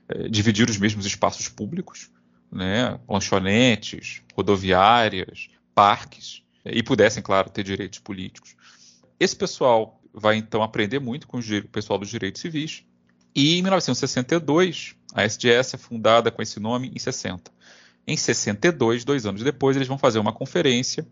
é, dividir os mesmos espaços públicos, né, lanchonetes, rodoviárias, parques, e pudessem, claro, ter direitos políticos. Esse pessoal vai então aprender muito com o pessoal dos direitos civis. E em 1962, a SDS é fundada com esse nome em 60. Em 62, dois anos depois, eles vão fazer uma conferência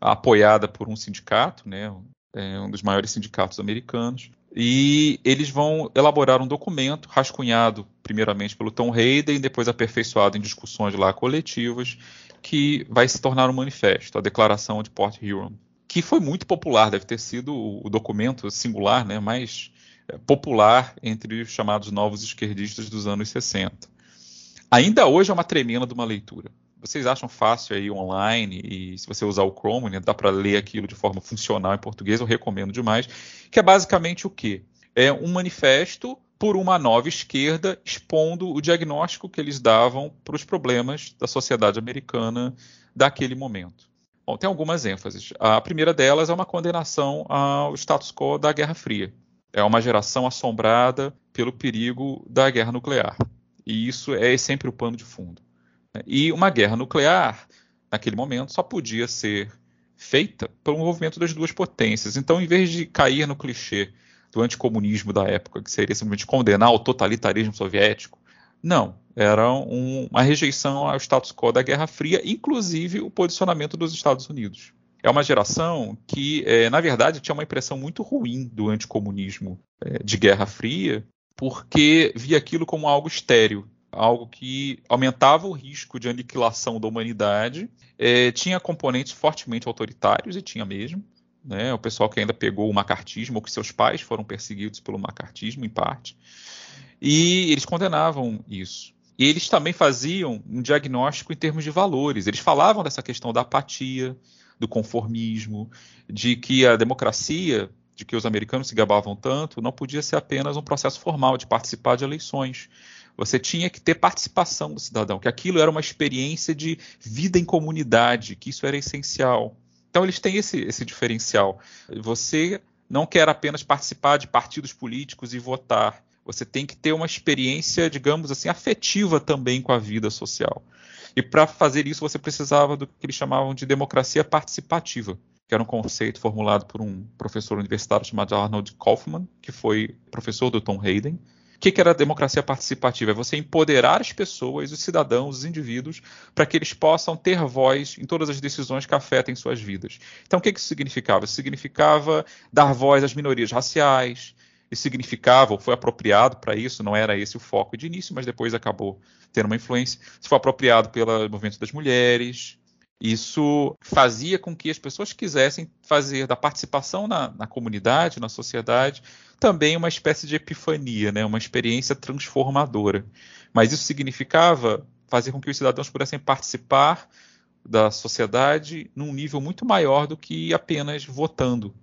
apoiada por um sindicato, né, é um dos maiores sindicatos americanos, e eles vão elaborar um documento rascunhado primeiramente pelo Tom Hayden, depois aperfeiçoado em discussões lá coletivas, que vai se tornar um manifesto, a Declaração de Port Huron, que foi muito popular, deve ter sido o documento singular né, mais é, popular entre os chamados novos esquerdistas dos anos 60. Ainda hoje é uma tremenda de uma leitura. Vocês acham fácil aí online e se você usar o Chrome, né, dá para ler aquilo de forma funcional em português, eu recomendo demais, que é basicamente o quê? É um manifesto por uma nova esquerda expondo o diagnóstico que eles davam para os problemas da sociedade americana daquele momento. Bom, tem algumas ênfases. A primeira delas é uma condenação ao status quo da Guerra Fria. É uma geração assombrada pelo perigo da guerra nuclear. E isso é sempre o pano de fundo. E uma guerra nuclear, naquele momento, só podia ser feita pelo envolvimento das duas potências. Então, em vez de cair no clichê do anticomunismo da época, que seria simplesmente condenar o totalitarismo soviético, não. Era um, uma rejeição ao status quo da Guerra Fria, inclusive o posicionamento dos Estados Unidos. É uma geração que, é, na verdade, tinha uma impressão muito ruim do anticomunismo é, de Guerra Fria, porque via aquilo como algo estéreo, algo que aumentava o risco de aniquilação da humanidade, é, tinha componentes fortemente autoritários, e tinha mesmo, né, o pessoal que ainda pegou o macartismo, ou que seus pais foram perseguidos pelo macartismo, em parte, e eles condenavam isso. E eles também faziam um diagnóstico em termos de valores, eles falavam dessa questão da apatia, do conformismo, de que a democracia de que os americanos se gabavam tanto, não podia ser apenas um processo formal de participar de eleições, você tinha que ter participação do cidadão, que aquilo era uma experiência de vida em comunidade, que isso era essencial. Então eles têm esse, esse diferencial. Você não quer apenas participar de partidos políticos e votar. Você tem que ter uma experiência, digamos assim, afetiva também com a vida social. E para fazer isso, você precisava do que eles chamavam de democracia participativa, que era um conceito formulado por um professor universitário chamado Arnold Kaufman, que foi professor do Tom Hayden, que, que era democracia participativa? É você empoderar as pessoas, os cidadãos, os indivíduos, para que eles possam ter voz em todas as decisões que afetem suas vidas. Então, o que, que isso significava? Isso significava dar voz às minorias raciais, isso significava, ou foi apropriado para isso, não era esse o foco de início, mas depois acabou tendo uma influência. Isso foi apropriado pelo movimento das mulheres, isso fazia com que as pessoas quisessem fazer da participação na, na, comunidade, na sociedade, também uma espécie de epifania, né? uma experiência transformadora. Mas isso significava fazer com que os cidadãos pudessem participar da sociedade num nível muito maior do que apenas votando.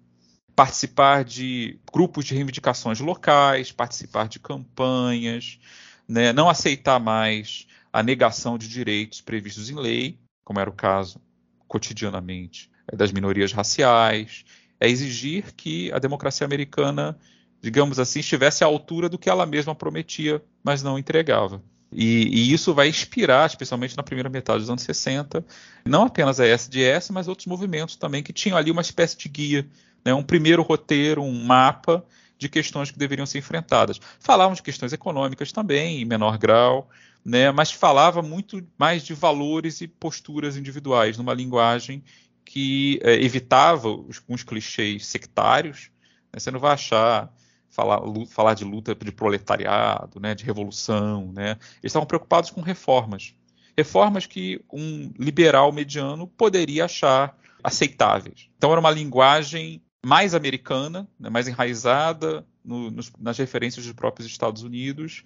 Participar de grupos de reivindicações locais, participar de campanhas, né? não aceitar mais a negação de direitos previstos em lei, como era o caso cotidianamente é, das minorias raciais, é exigir que a democracia americana, digamos assim, estivesse à altura do que ela mesma prometia, mas não entregava. E, e, isso vai inspirar, especialmente na primeira metade dos anos 60, não apenas a SDS, mas outros movimentos também que tinham ali uma espécie de guia, né, um primeiro roteiro, um mapa de questões que deveriam ser enfrentadas. Falavam de questões econômicas também, em menor grau, né, mas falava muito mais de valores e posturas individuais, numa linguagem que é, evitava os, uns clichês sectários. Né, você não vai achar falar, falar de luta de proletariado, né, de revolução. Né, eles estavam preocupados com reformas. Reformas que um liberal mediano poderia achar aceitáveis. Então era uma linguagem mais americana, né, mais enraizada no, nos, nas referências dos próprios Estados Unidos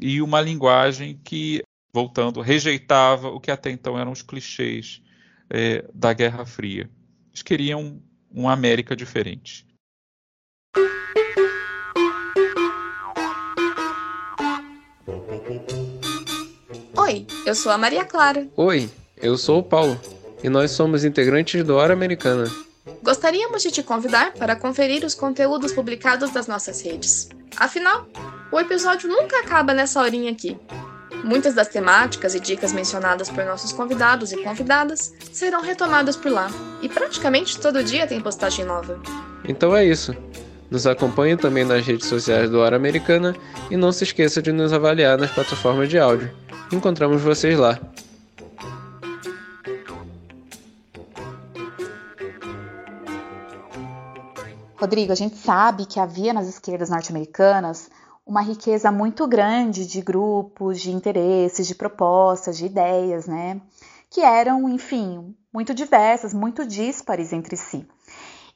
e uma linguagem que, voltando, rejeitava o que até então eram os clichês é, da Guerra Fria. Eles queriam uma América diferente. Oi, eu sou a Maria Clara. Oi, eu sou o Paulo e nós somos integrantes do Hora Americana. Gostaríamos de te convidar para conferir os conteúdos publicados das nossas redes. Afinal, o episódio nunca acaba nessa horinha aqui. Muitas das temáticas e dicas mencionadas por nossos convidados e convidadas serão retomadas por lá, e praticamente todo dia tem postagem nova. Então é isso. Nos acompanhe também nas redes sociais do Hora Americana e não se esqueça de nos avaliar nas plataformas de áudio. Encontramos vocês lá. Rodrigo, a gente sabe que havia nas esquerdas norte-americanas uma riqueza muito grande de grupos, de interesses, de propostas, de ideias, né? Que eram, enfim, muito diversas, muito díspares entre si.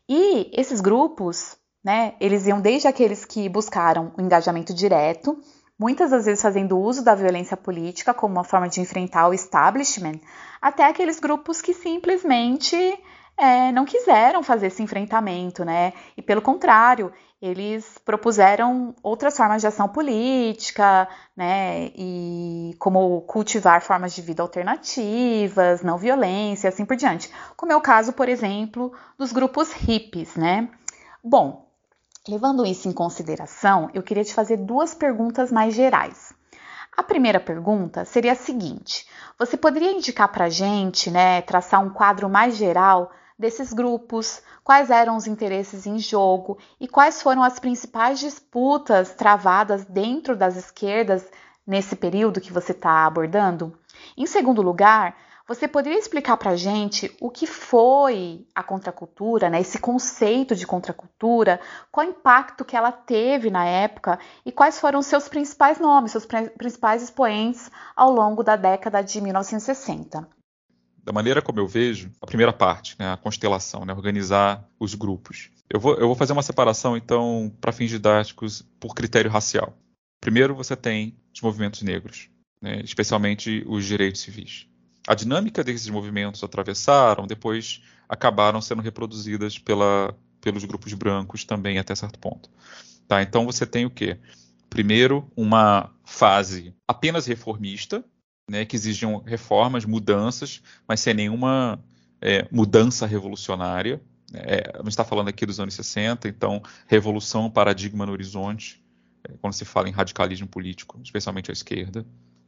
E esses grupos, né, eles iam desde aqueles que buscaram o engajamento direto, muitas das vezes fazendo uso da violência política como uma forma de enfrentar o establishment, até aqueles grupos que simplesmente é, não quiseram fazer esse enfrentamento, né? E pelo contrário, eles propuseram outras formas de ação política, né, e como cultivar formas de vida alternativas, não violência, assim por diante. Como é o caso, por exemplo, dos grupos hippies, né? Bom, levando isso em consideração, eu queria te fazer duas perguntas mais gerais. A primeira pergunta seria a seguinte: você poderia indicar para gente, né, traçar um quadro mais geral desses grupos, quais eram os interesses em jogo e quais foram as principais disputas travadas dentro das esquerdas nesse período que você está abordando? Em segundo lugar, você poderia explicar para a gente o que foi a contracultura, né, esse conceito de contracultura, qual impacto que ela teve na época e quais foram seus principais nomes, seus principais expoentes ao longo da década de 1960? Da maneira como eu vejo, a primeira parte, né, a constelação, né, organizar os grupos. Eu vou, eu vou fazer uma separação, então, para fins didáticos, por critério racial. Primeiro, você tem os movimentos negros, né, especialmente os direitos civis. A dinâmica desses movimentos atravessaram, depois acabaram sendo reproduzidas pela, pelos grupos brancos também até certo ponto. Tá, então você tem o quê? Primeiro, uma fase apenas reformista, né, que exigiam reformas, mudanças, mas sem nenhuma é, mudança revolucionária. É, a gente está falando aqui dos anos 60, então revolução, paradigma no horizonte, é, quando se fala em radicalismo político, especialmente à esquerda.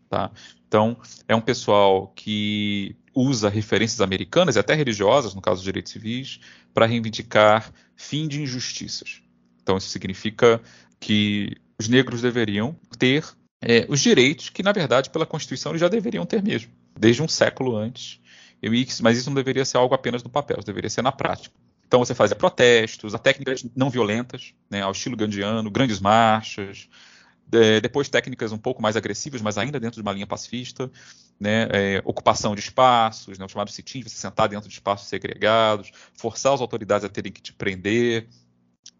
Tá? Então, é um pessoal que usa referências americanas e até religiosas, no caso dos direitos civis, para reivindicar fim de injustiças. Então, isso significa que os negros deveriam ter é, os direitos que, na verdade, pela Constituição eles já deveriam ter mesmo, desde um século antes. mas isso não deveria ser algo apenas no papel, isso deveria ser na prática. Então você fazia protestos, a técnicas não violentas, né, ao estilo gandiano, grandes marchas, é, depois técnicas um pouco mais agressivas, mas ainda dentro de uma linha pacifista, né, é, ocupação de espaços, né, o chamado sit-in, você sentar dentro de espaços segregados, forçar as autoridades a terem que te prender,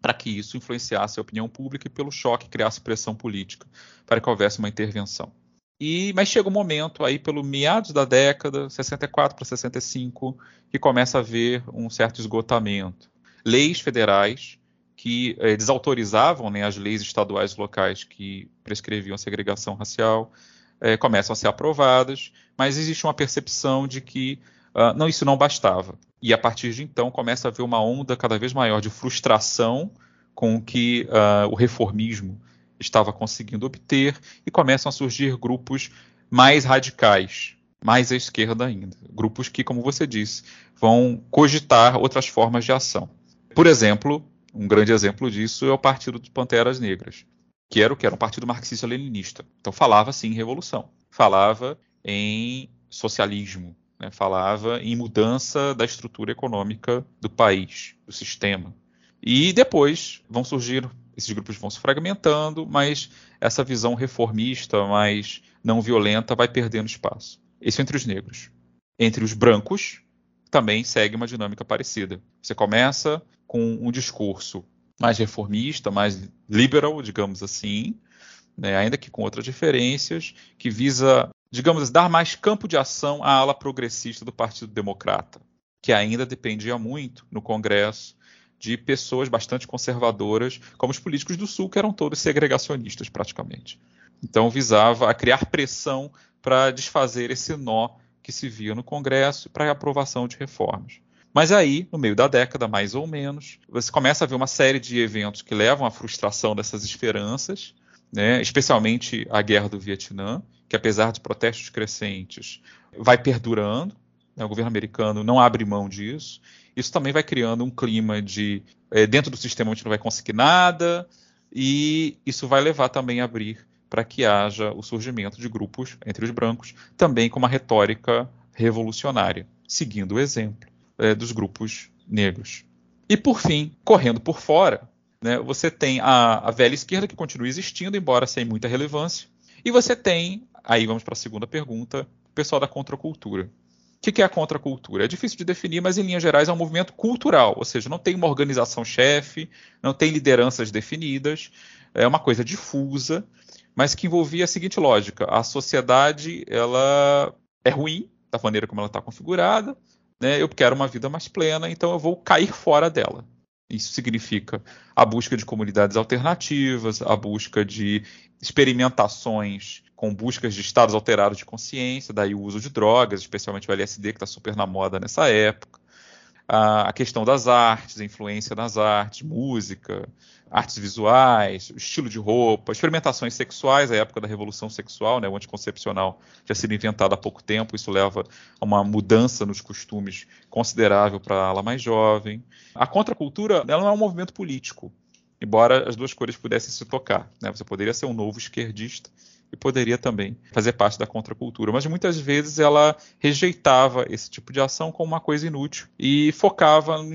para que isso influenciasse a opinião pública e, pelo choque, criasse pressão política para que houvesse uma intervenção. E, mas chega um momento aí, pelo meados da década, 64 para 65, que começa a haver um certo esgotamento. Leis federais que eh, desautorizavam né, as leis estaduais locais que prescreviam a segregação racial eh, começam a ser aprovadas, mas existe uma percepção de que uh, não, isso não bastava. E a partir de então começa a haver uma onda cada vez maior de frustração com o que uh, o reformismo estava conseguindo obter e começam a surgir grupos mais radicais, mais à esquerda ainda. Grupos que, como você disse, vão cogitar outras formas de ação. Por exemplo, um grande exemplo disso é o Partido dos Panteras Negras, que era o que era um partido marxista-leninista. Então falava sim em revolução, falava em socialismo, né, falava em mudança da estrutura econômica do país, do sistema. E depois vão surgir, esses grupos vão se fragmentando, mas essa visão reformista, mais não violenta, vai perdendo espaço. Isso entre os negros. Entre os brancos, também segue uma dinâmica parecida. Você começa com um discurso mais reformista, mais liberal, digamos assim, né, ainda que com outras diferenças, que visa digamos, dar mais campo de ação à ala progressista do Partido Democrata, que ainda dependia muito no Congresso de pessoas bastante conservadoras, como os políticos do Sul, que eram todos segregacionistas praticamente. Então visava a criar pressão para desfazer esse nó que se via no Congresso para a aprovação de reformas. Mas aí, no meio da década, mais ou menos, você começa a ver uma série de eventos que levam à frustração dessas esperanças, né? especialmente a Guerra do Vietnã, que apesar de protestos crescentes, vai perdurando. Né? O governo americano não abre mão disso. Isso também vai criando um clima de é, dentro do sistema a gente não vai conseguir nada, e isso vai levar também a abrir para que haja o surgimento de grupos entre os brancos, também com uma retórica revolucionária, seguindo o exemplo é, dos grupos negros. E por fim, correndo por fora, né, você tem a, a, velha esquerda que continua existindo, embora sem muita relevância, e você tem, aí vamos para a segunda pergunta, o pessoal da contracultura. O que é a contracultura? É difícil de definir, mas em linhas gerais é um movimento cultural, ou seja, não tem uma organização chefe, não tem lideranças definidas, é uma coisa difusa, mas que envolvia a seguinte lógica: a sociedade ela é ruim da maneira como ela está configurada, né? eu quero uma vida mais plena, então eu vou cair fora dela. Isso significa a busca de comunidades alternativas, a busca de experimentações com buscas de estados alterados de consciência, daí o uso de drogas, especialmente o LSD, que está super na moda nessa época a questão das artes, a influência nas artes, música, artes visuais, estilo de roupa, experimentações sexuais, a época da revolução sexual, né, o anticoncepcional já sido inventado há pouco tempo, isso leva a uma mudança nos costumes considerável para a ala mais jovem. A contracultura ela não é um movimento político, embora as duas cores pudessem se tocar. Né? Você poderia ser um novo esquerdista e poderia também fazer parte da contracultura. Mas muitas vezes ela rejeitava esse tipo de ação como uma coisa inútil e focava no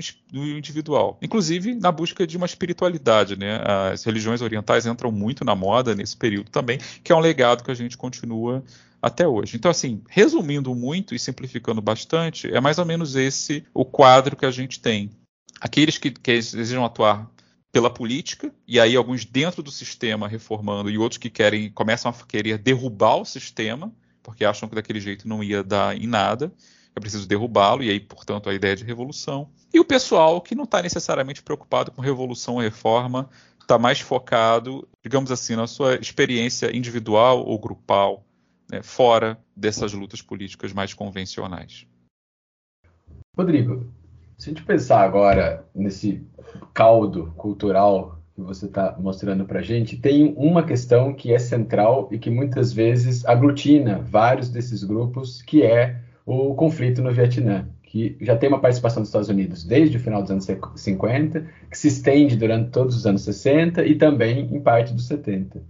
individual, inclusive na busca de uma espiritualidade. Né? As religiões orientais entram muito na moda nesse período também, que é um legado que a gente continua até hoje. Então, assim, resumindo muito e simplificando bastante, é mais ou menos esse o quadro que a gente tem. Aqueles que, que desejam atuar pela política, e aí alguns dentro do sistema reformando e outros que querem começam a querer derrubar o sistema, porque acham que daquele jeito não ia dar em nada, é preciso derrubá-lo, e aí, portanto, a ideia de revolução. E o pessoal que não está necessariamente preocupado com revolução ou reforma, está mais focado, digamos assim, na sua experiência individual ou grupal, né, fora dessas lutas políticas mais convencionais. Rodrigo, se a gente pensar agora nesse caldo cultural que você está mostrando para gente, tem uma questão que é central e que muitas vezes aglutina vários desses grupos, que é o conflito no Vietnã, que já tem uma participação dos Estados Unidos desde o final dos anos 50, que se estende durante todos os anos 60 e também em parte dos 70.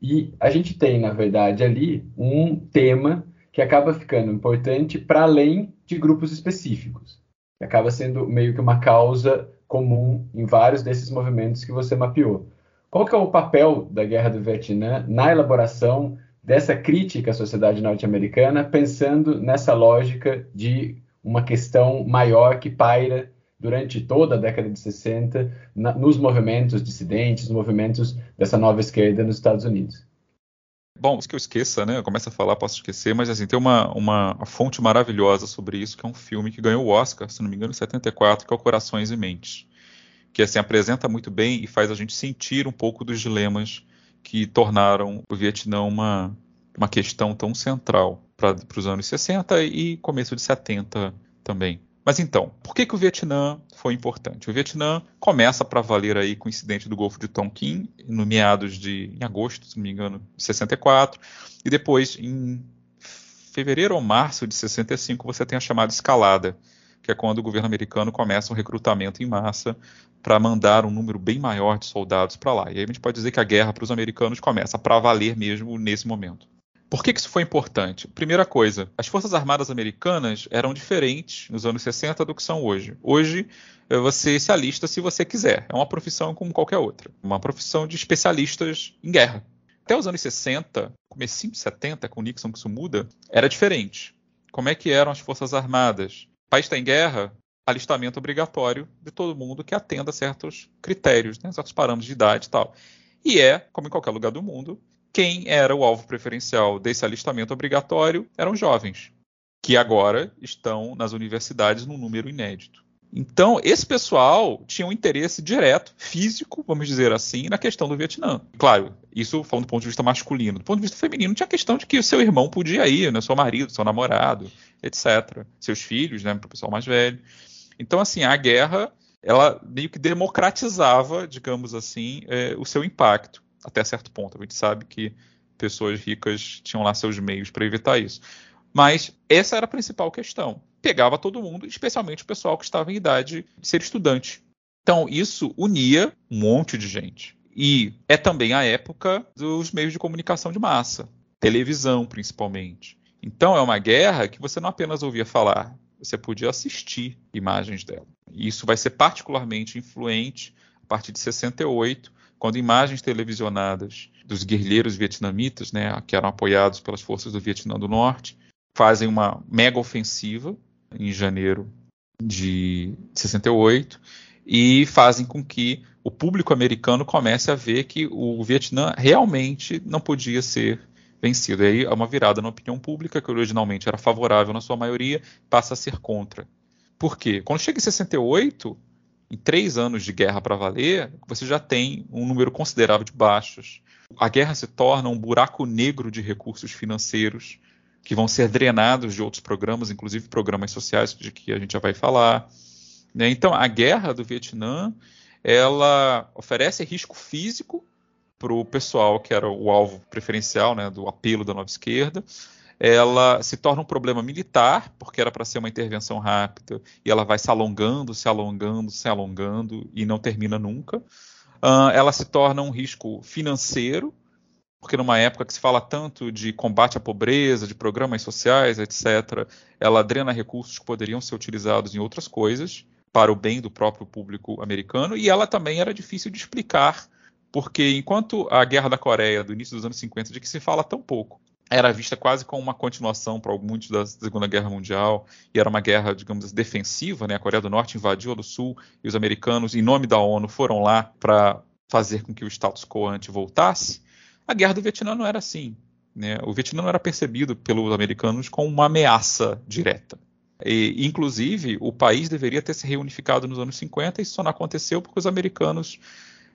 E a gente tem, na verdade, ali um tema que acaba ficando importante para além de grupos específicos acaba sendo meio que uma causa comum em vários desses movimentos que você mapeou. Qual que é o papel da Guerra do Vietnã na elaboração dessa crítica à sociedade norte-americana, pensando nessa lógica de uma questão maior que paira durante toda a década de 60 na, nos movimentos dissidentes, movimentos dessa nova esquerda nos Estados Unidos? Bom, que eu esqueça, né? Eu começo a falar, posso esquecer, mas assim, tem uma, uma, uma fonte maravilhosa sobre isso, que é um filme que ganhou o Oscar, se não me engano, em 74, que é o Corações e Mentes. Que assim, apresenta muito bem e faz a gente sentir um pouco dos dilemas que tornaram o Vietnã uma, uma questão tão central para os anos 60 e começo de 70 também. Mas então, por que, que o Vietnã foi importante? O Vietnã começa para valer aí com o incidente do Golfo de Tonkin, no meados de em agosto, se não me engano, de 64, e depois em fevereiro ou março de 65 você tem a chamada escalada, que é quando o governo americano começa um recrutamento em massa para mandar um número bem maior de soldados para lá. E aí a gente pode dizer que a guerra para os americanos começa para valer mesmo nesse momento. Por que, que, isso foi importante? Primeira coisa, as Forças Armadas Americanas eram diferentes nos anos 60 do que são hoje. Hoje, eh, você se alista se você quiser. É uma profissão como qualquer outra. Uma profissão de especialistas em guerra. Até os anos 60, comecinho de 70, com Nixon que isso muda, era diferente. Como é que eram as Forças Armadas? O país está em guerra, alistamento obrigatório de todo mundo que atenda certos critérios, né, certos parâmetros de idade e tal. E é, como em qualquer lugar do mundo, quem era o alvo preferencial desse alistamento obrigatório eram jovens, que agora estão nas universidades num número inédito. Então, esse pessoal tinha um interesse direto, físico, vamos dizer assim, na questão do Vietnã. Claro, isso falando do ponto de vista masculino. Do ponto de vista feminino, tinha a questão de que o seu irmão podia ir, né? seu marido, seu namorado, etc. Seus filhos, né? Para o pessoal mais velho. Então, assim, a guerra, ela meio que democratizava, digamos assim, é, o seu impacto, até certo ponto. A gente sabe que pessoas ricas tinham lá seus meios para evitar isso. Mas essa era a principal questão. Pegava todo mundo, especialmente o pessoal que estava em idade de ser estudante. Então, isso unia um monte de gente. E é também a época dos meios de comunicação de massa, televisão principalmente. Então, é uma guerra que você não apenas ouvia falar, você podia assistir imagens dela. E isso vai ser particularmente influente a partir de 68, quando imagens televisionadas dos guerrilheiros vietnamitas, né, que eram apoiados pelas forças do Vietnã do Norte, fazem uma mega ofensiva em janeiro de 68 e fazem com que o público americano comece a ver que o Vietnã realmente não podia ser vencido. E aí é uma virada na opinião pública, que originalmente era favorável na sua maioria, passa a ser contra. Por quê? Quando chega em 68, em três anos de guerra para valer, você já tem um número considerável de baixas. A guerra se torna um buraco negro de recursos financeiros que vão ser drenados de outros programas, inclusive programas sociais de que a gente já vai falar. Né? Então, a guerra do Vietnã ela oferece risco físico para o pessoal que era o alvo preferencial né, do apelo da nova esquerda. Ela se torna um problema militar, porque era para ser uma intervenção rápida, e ela vai se alongando, se alongando, se alongando, e não termina nunca. Uh, ela se torna um risco financeiro, porque numa época que se fala tanto de combate à pobreza, de programas sociais, etc., ela drena recursos que poderiam ser utilizados em outras coisas, para o bem do próprio público americano, e ela também era difícil de explicar, porque enquanto a Guerra da Coreia, do início dos anos 50, de que se fala tão pouco, era vista quase como uma continuação para muitos da Segunda Guerra Mundial, e era uma guerra, digamos, defensiva, né? A Coreia do Norte invadiu a do Sul, e os americanos, em nome da ONU, foram lá para fazer com que o status quo ante voltasse a guerra do Vietnã não era assim. Né? O Vietnã não era percebido pelos americanos como uma ameaça direta. E, inclusive, o país deveria ter se reunificado nos anos 50 e isso só não aconteceu porque os americanos,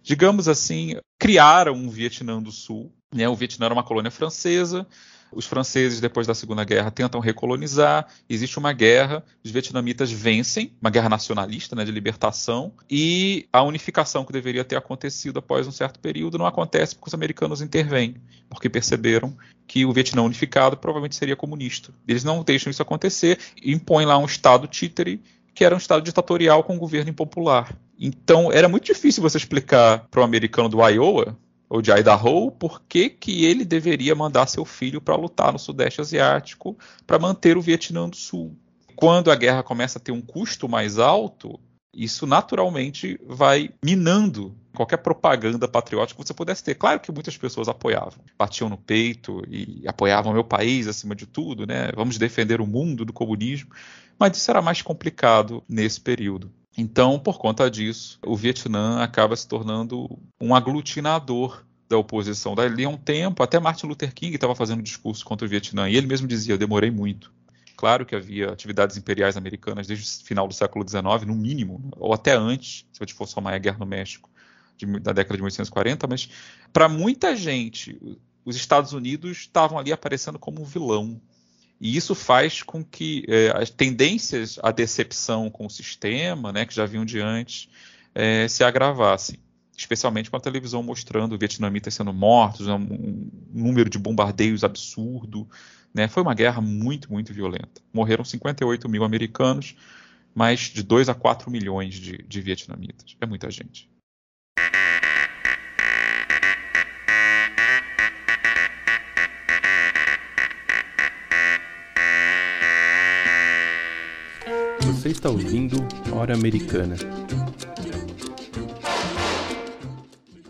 digamos assim, criaram um Vietnã do Sul. Né? O Vietnã era uma colônia francesa, os franceses, depois da Segunda Guerra, tentam recolonizar, existe uma guerra, os vietnamitas vencem, uma guerra nacionalista, né, de libertação, e a unificação que deveria ter acontecido após um certo período não acontece porque os americanos intervêm, porque perceberam que o Vietnã unificado provavelmente seria comunista. Eles não deixam isso acontecer e impõem lá um Estado títere que era um Estado ditatorial com um governo impopular. Então, era muito difícil você explicar para um americano do Iowa ou de Idaho, por que, que ele deveria mandar seu filho para lutar no Sudeste Asiático para manter o Vietnã do Sul. Quando a guerra começa a ter um custo mais alto, isso naturalmente vai minando qualquer propaganda patriótica que você pudesse ter. Claro que muitas pessoas apoiavam, batiam no peito e apoiavam meu país acima de tudo, né? Vamos defender o mundo do comunismo, mas isso era mais complicado nesse período. Então, por conta disso, o Vietnã acaba se tornando um aglutinador da oposição. Dali a um tempo, até Martin Luther King estava fazendo discurso contra o Vietnã, e ele mesmo dizia: Eu demorei muito. Claro que havia atividades imperiais americanas desde o final do século XIX, no mínimo, ou até antes, se a gente for somar a Guerra no México, de, da década de 1840, mas para muita gente, os Estados Unidos estavam ali aparecendo como um vilão e isso faz com que é, as tendências à decepção com o sistema, né, que já vinham de antes, é, se agravassem. Especialmente com a televisão mostrando vietnamitas sendo mortos, um, número de bombardeios absurdo. Né? Foi uma guerra muito, muito violenta. Morreram 58 mil americanos, mais de 2 a 4 milhões de, de vietnamitas. É muita gente. Você está ouvindo Hora Americana.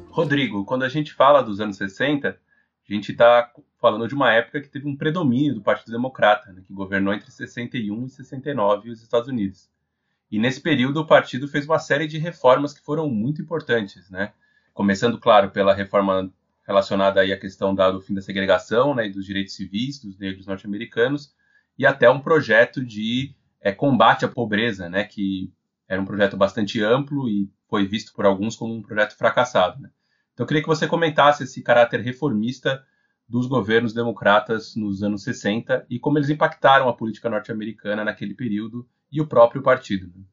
Rodrigo, quando a gente fala dos anos 60, a gente está falando de uma época que teve um predomínio do Partido Democrata, né, que governou entre 61 e 69 os Estados Unidos. E nesse período o partido fez uma série de reformas que foram muito importantes, né? Começando, claro, pela reforma relacionada aí à questão do fim da segregação né, e dos direitos civis dos negros norte-americanos, e até um projeto de é, combate à pobreza, né, que era um projeto bastante amplo e foi visto por alguns como um projeto fracassado. Né? Então eu queria que você comentasse esse caráter reformista dos governos democratas nos anos 60 e como eles impactaram a política norte-americana naquele período e o próprio partido. Né?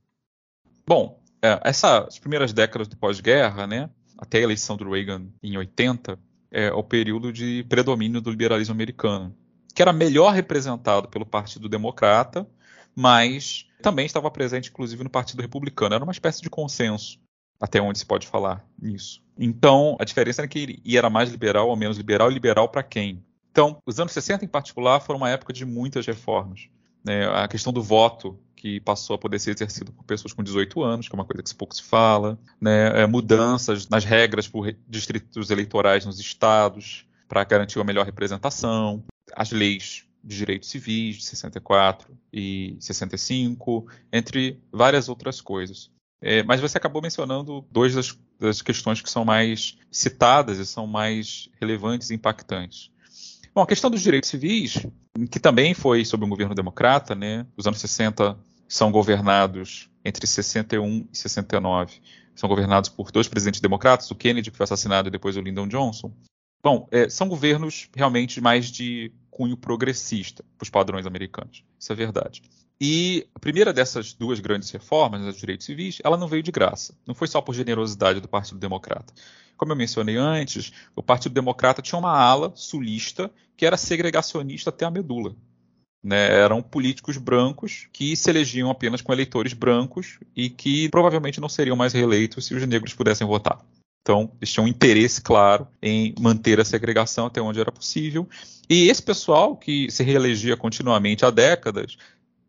Bom, é, essas primeiras décadas do pós-guerra, né, até a eleição do Reagan em 80, é o período de predomínio do liberalismo americano, que era melhor representado pelo Partido Democrata, mas também estava presente, inclusive, no Partido Republicano. Era uma espécie de consenso, até onde se pode falar nisso. Então, a diferença era que ele era mais liberal ou menos liberal, e liberal para quem? Então, os anos 60 em particular foram uma época de muitas reformas. Né? A questão do voto que passou a poder ser exercido por pessoas com 18 anos, que é uma coisa que pouco se fala, né? é, mudanças nas regras por distritos eleitorais nos estados para garantir uma melhor representação, as leis de direitos civis de 64 e 65, entre várias outras coisas. É, mas você acabou mencionando duas das, das, questões que são mais citadas e são mais relevantes e impactantes. Bom, a questão dos direitos civis, que também foi sob um governo democrata, né? Os anos 60 são governados entre 61 e 69. São governados por dois presidentes democratas, o Kennedy, que foi assassinado, e depois o Lyndon Johnson. Bom, é, são governos realmente mais de cunho progressista, para os padrões americanos. Isso é verdade. E a primeira dessas duas grandes reformas dos direitos civis, ela não veio de graça. Não foi só por generosidade do Partido Democrata. Como eu mencionei antes, o Partido Democrata tinha uma ala sulista que era segregacionista até a medula. Né, eram políticos brancos que se elegiam apenas com eleitores brancos e que provavelmente não seriam mais reeleitos se os negros pudessem votar. Então, eles tinham um interesse claro em manter a segregação até onde era possível. E esse pessoal, que se reelegia continuamente há décadas,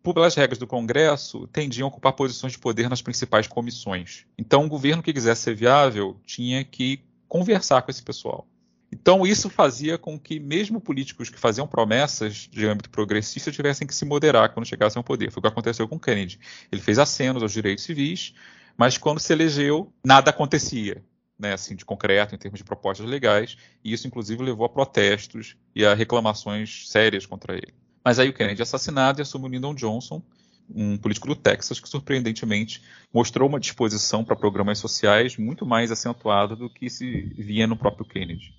pelas regras do Congresso, tendiam a ocupar posições de poder nas principais comissões. Então, o governo que quisesse ser viável tinha que conversar com esse pessoal. Então, isso fazia com que, mesmo políticos que faziam promessas de âmbito progressista, tivessem que se moderar quando chegassem ao poder. Foi o que aconteceu com Kennedy. Ele fez acenos aos direitos civis, mas quando se elegeu, nada acontecia. Né, assim, de concreto, em termos de propostas legais, e isso, inclusive, levou a protestos e a reclamações sérias contra ele. Mas aí o Kennedy é assassinado e assume o Lyndon Johnson, um político do Texas que, surpreendentemente, mostrou uma disposição para programas sociais muito mais acentuada do que se via no próprio Kennedy.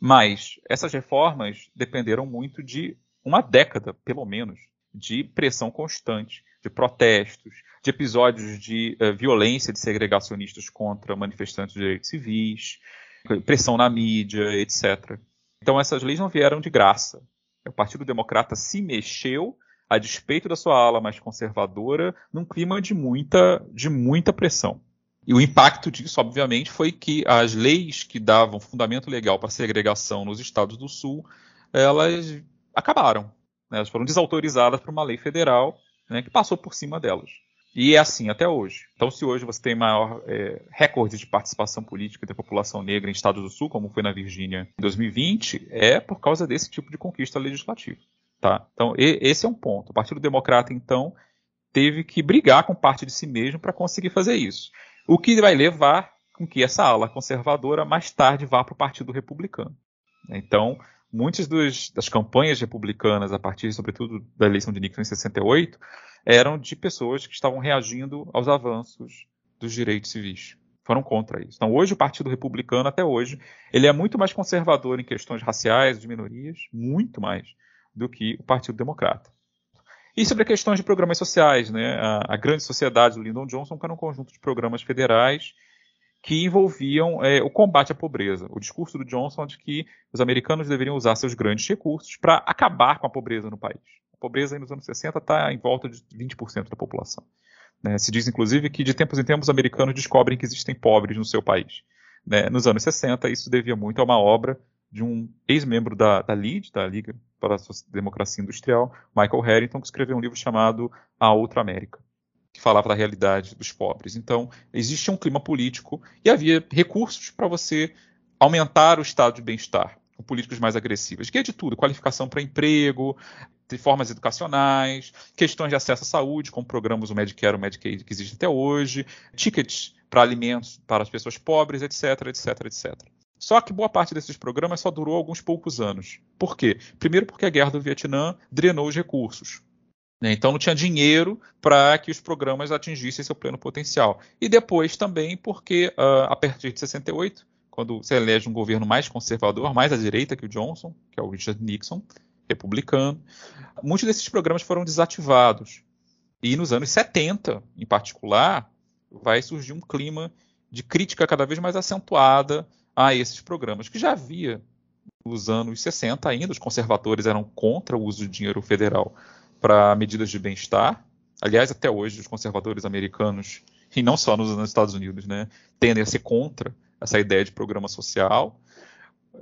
Mas essas reformas dependeram muito de uma década, pelo menos, de pressão constante, de protestos, de episódios de uh, violência de segregacionistas contra manifestantes de direitos civis, pressão na mídia, etc. Então essas leis não vieram de graça. O Partido Democrata se mexeu a despeito da sua ala mais conservadora, num clima de muita, de muita pressão. E o impacto disso, obviamente, foi que as leis que davam fundamento legal para a segregação nos estados do Sul, elas acabaram. Né? Elas foram desautorizadas por uma lei federal né, que passou por cima delas. E é assim até hoje. Então, se hoje você tem maior é, recorde de participação política da população negra em estados do Sul, como foi na Virgínia em 2020, é por causa desse tipo de conquista legislativa. Tá? Então, e, esse é um ponto. O Partido Democrata, então, teve que brigar com parte de si mesmo para conseguir fazer isso. O que vai levar com que essa ala conservadora mais tarde vá para o Partido Republicano. Então, muitas dos, das campanhas republicanas, a partir, sobretudo, da eleição de Nixon em 68, eram de pessoas que estavam reagindo aos avanços dos direitos civis. Foram contra isso. Então, hoje, o Partido Republicano, até hoje, ele é muito mais conservador em questões raciais, de minorias, muito mais, do que o Partido Democrata. E sobre questões de programas sociais, né? A, a grande sociedade do Lyndon Johnson era um conjunto de programas federais que envolviam é, o combate à pobreza. O discurso do Johnson de que os americanos deveriam usar seus grandes recursos para acabar com a pobreza no país. A pobreza nos anos 60 está em volta de 20% da população. Né? Se diz, inclusive, que de tempos em tempos os americanos descobrem que existem pobres no seu país. Né? Nos anos 60, isso devia muito a uma obra de um ex-membro da, da LEAD, da Liga para a Democracia Industrial, Michael Harrington, que escreveu um livro chamado A Outra América, que falava da realidade dos pobres. Então, existia um clima político e havia recursos para você aumentar o estado de bem-estar, com políticas mais agressivas, que é de tudo, qualificação para emprego, formas educacionais, questões de acesso à saúde, como programas o Medicare, o Medicaid que existem até hoje, tickets para alimentos para as pessoas pobres, etc, etc, etc. Só que boa parte desses programas só durou alguns poucos anos. Por quê? Primeiro, porque a guerra do Vietnã drenou os recursos. Né? Então não tinha dinheiro para que os programas atingissem seu pleno potencial. E depois também porque, uh, a partir de 68, quando você elege um governo mais conservador, mais à direita que o Johnson, que é o Richard Nixon, republicano, muitos desses programas foram desativados. E nos anos 70, em particular, vai surgir um clima de crítica cada vez mais acentuada a esses programas, que já havia nos anos 60 ainda, os conservadores eram contra o uso de dinheiro federal para medidas de bem-estar. Aliás, até hoje, os conservadores americanos, e não só nos, Estados Unidos, né, tendem a ser contra essa ideia de programa social,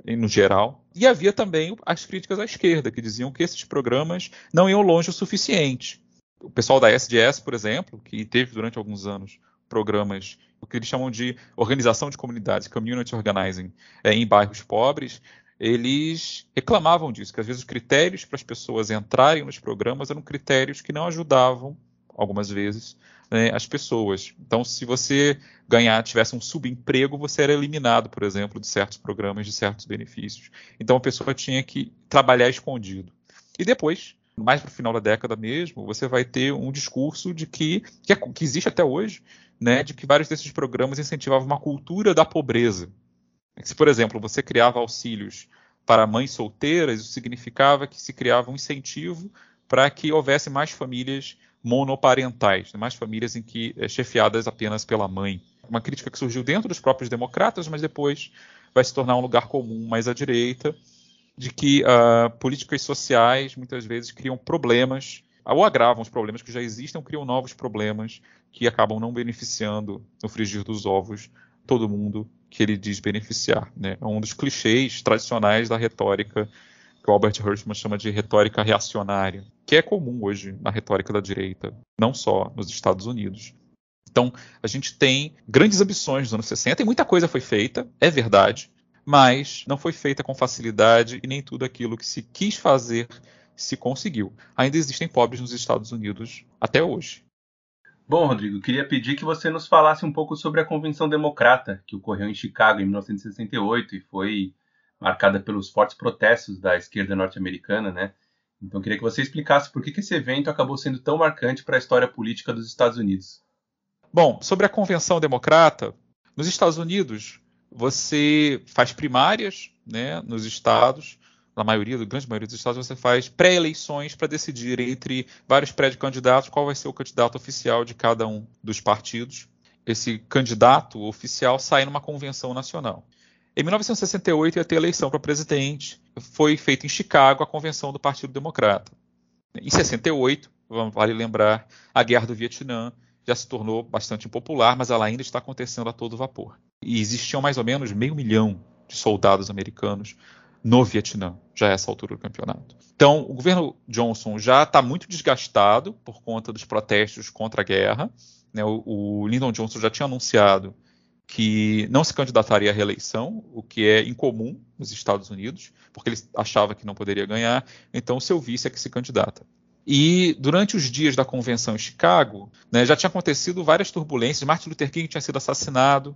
no geral. E havia também as críticas à esquerda, que diziam que esses programas não iam longe o suficiente. O pessoal da SDS, por exemplo, que teve durante alguns anos programas, o que eles chamam de organização de comunidades, community organizing, é, em bairros pobres, eles reclamavam disso, que às vezes os critérios para as pessoas entrarem nos programas eram critérios que não ajudavam, algumas vezes, né, as pessoas. Então, se você ganhar, tivesse um subemprego, você era eliminado, por exemplo, de certos programas, de certos benefícios. Então, a pessoa tinha que trabalhar escondido. E depois, mais para o final da década mesmo, você vai ter um discurso de que, que, é, que existe até hoje, né, de que vários desses programas incentivavam uma cultura da pobreza. Se, por exemplo, você criava auxílios para mães solteiras, isso significava que se criava um incentivo para que houvesse mais famílias monoparentais, mais famílias em que é, chefiadas apenas pela mãe. Uma crítica que surgiu dentro dos próprios democratas, mas depois vai se tornar um lugar comum mais à direita, de que uh, políticas sociais muitas vezes criam problemas ou agravam os problemas que já existem, ou criam novos problemas que acabam não beneficiando no frigir dos ovos todo mundo que ele diz beneficiar. Né? É um dos clichês tradicionais da retórica que o Albert Hirschman chama de retórica reacionária, que é comum hoje na retórica da direita, não só nos Estados Unidos. Então, a gente tem grandes ambições nos anos 60 e muita coisa foi feita, é verdade, mas não foi feita com facilidade e nem tudo aquilo que se quis fazer se conseguiu. Ainda existem pobres nos Estados Unidos até hoje. Bom, Rodrigo, queria pedir que você nos falasse um pouco sobre a Convenção Democrata, que ocorreu em Chicago em 1968 e foi marcada pelos fortes protestos da esquerda norte-americana, né? Então, queria que você explicasse por que, esse evento acabou sendo tão marcante para a história política dos Estados Unidos. Bom, sobre a Convenção Democrata, nos Estados Unidos, você faz primárias né, nos estados na maioria, na grande maioria dos estados, você faz pré-eleições para decidir entre vários pré-candidatos qual vai ser o candidato oficial de cada um dos partidos. Esse candidato oficial sai numa convenção nacional. Em 1968 ia ter eleição para presidente. Foi feita em Chicago a convenção do Partido Democrata. Em 68, vale lembrar, a Guerra do Vietnã já se tornou bastante impopular, mas ela ainda está acontecendo a todo vapor. E existiam mais ou menos meio milhão de soldados americanos no Vietnã, já a essa altura do campeonato. Então, o governo Johnson já está muito desgastado por conta dos protestos contra a guerra. Né? O, o, Lyndon Johnson já tinha anunciado que não se candidataria à reeleição, o que é incomum nos Estados Unidos, porque ele achava que não poderia ganhar. Então, o seu vice é que se candidata. E durante os dias da convenção em Chicago, né, já tinha acontecido várias turbulências. Martin Luther King tinha sido assassinado,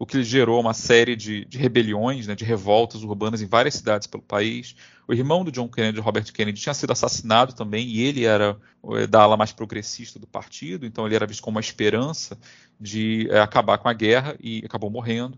o que gerou uma série de, de rebeliões, né, de revoltas urbanas em várias cidades pelo país. O irmão do John Kennedy, Robert Kennedy, tinha sido assassinado também, e ele era é, da ala mais progressista do partido, então ele era visto como uma esperança de é, acabar com a guerra e acabou morrendo.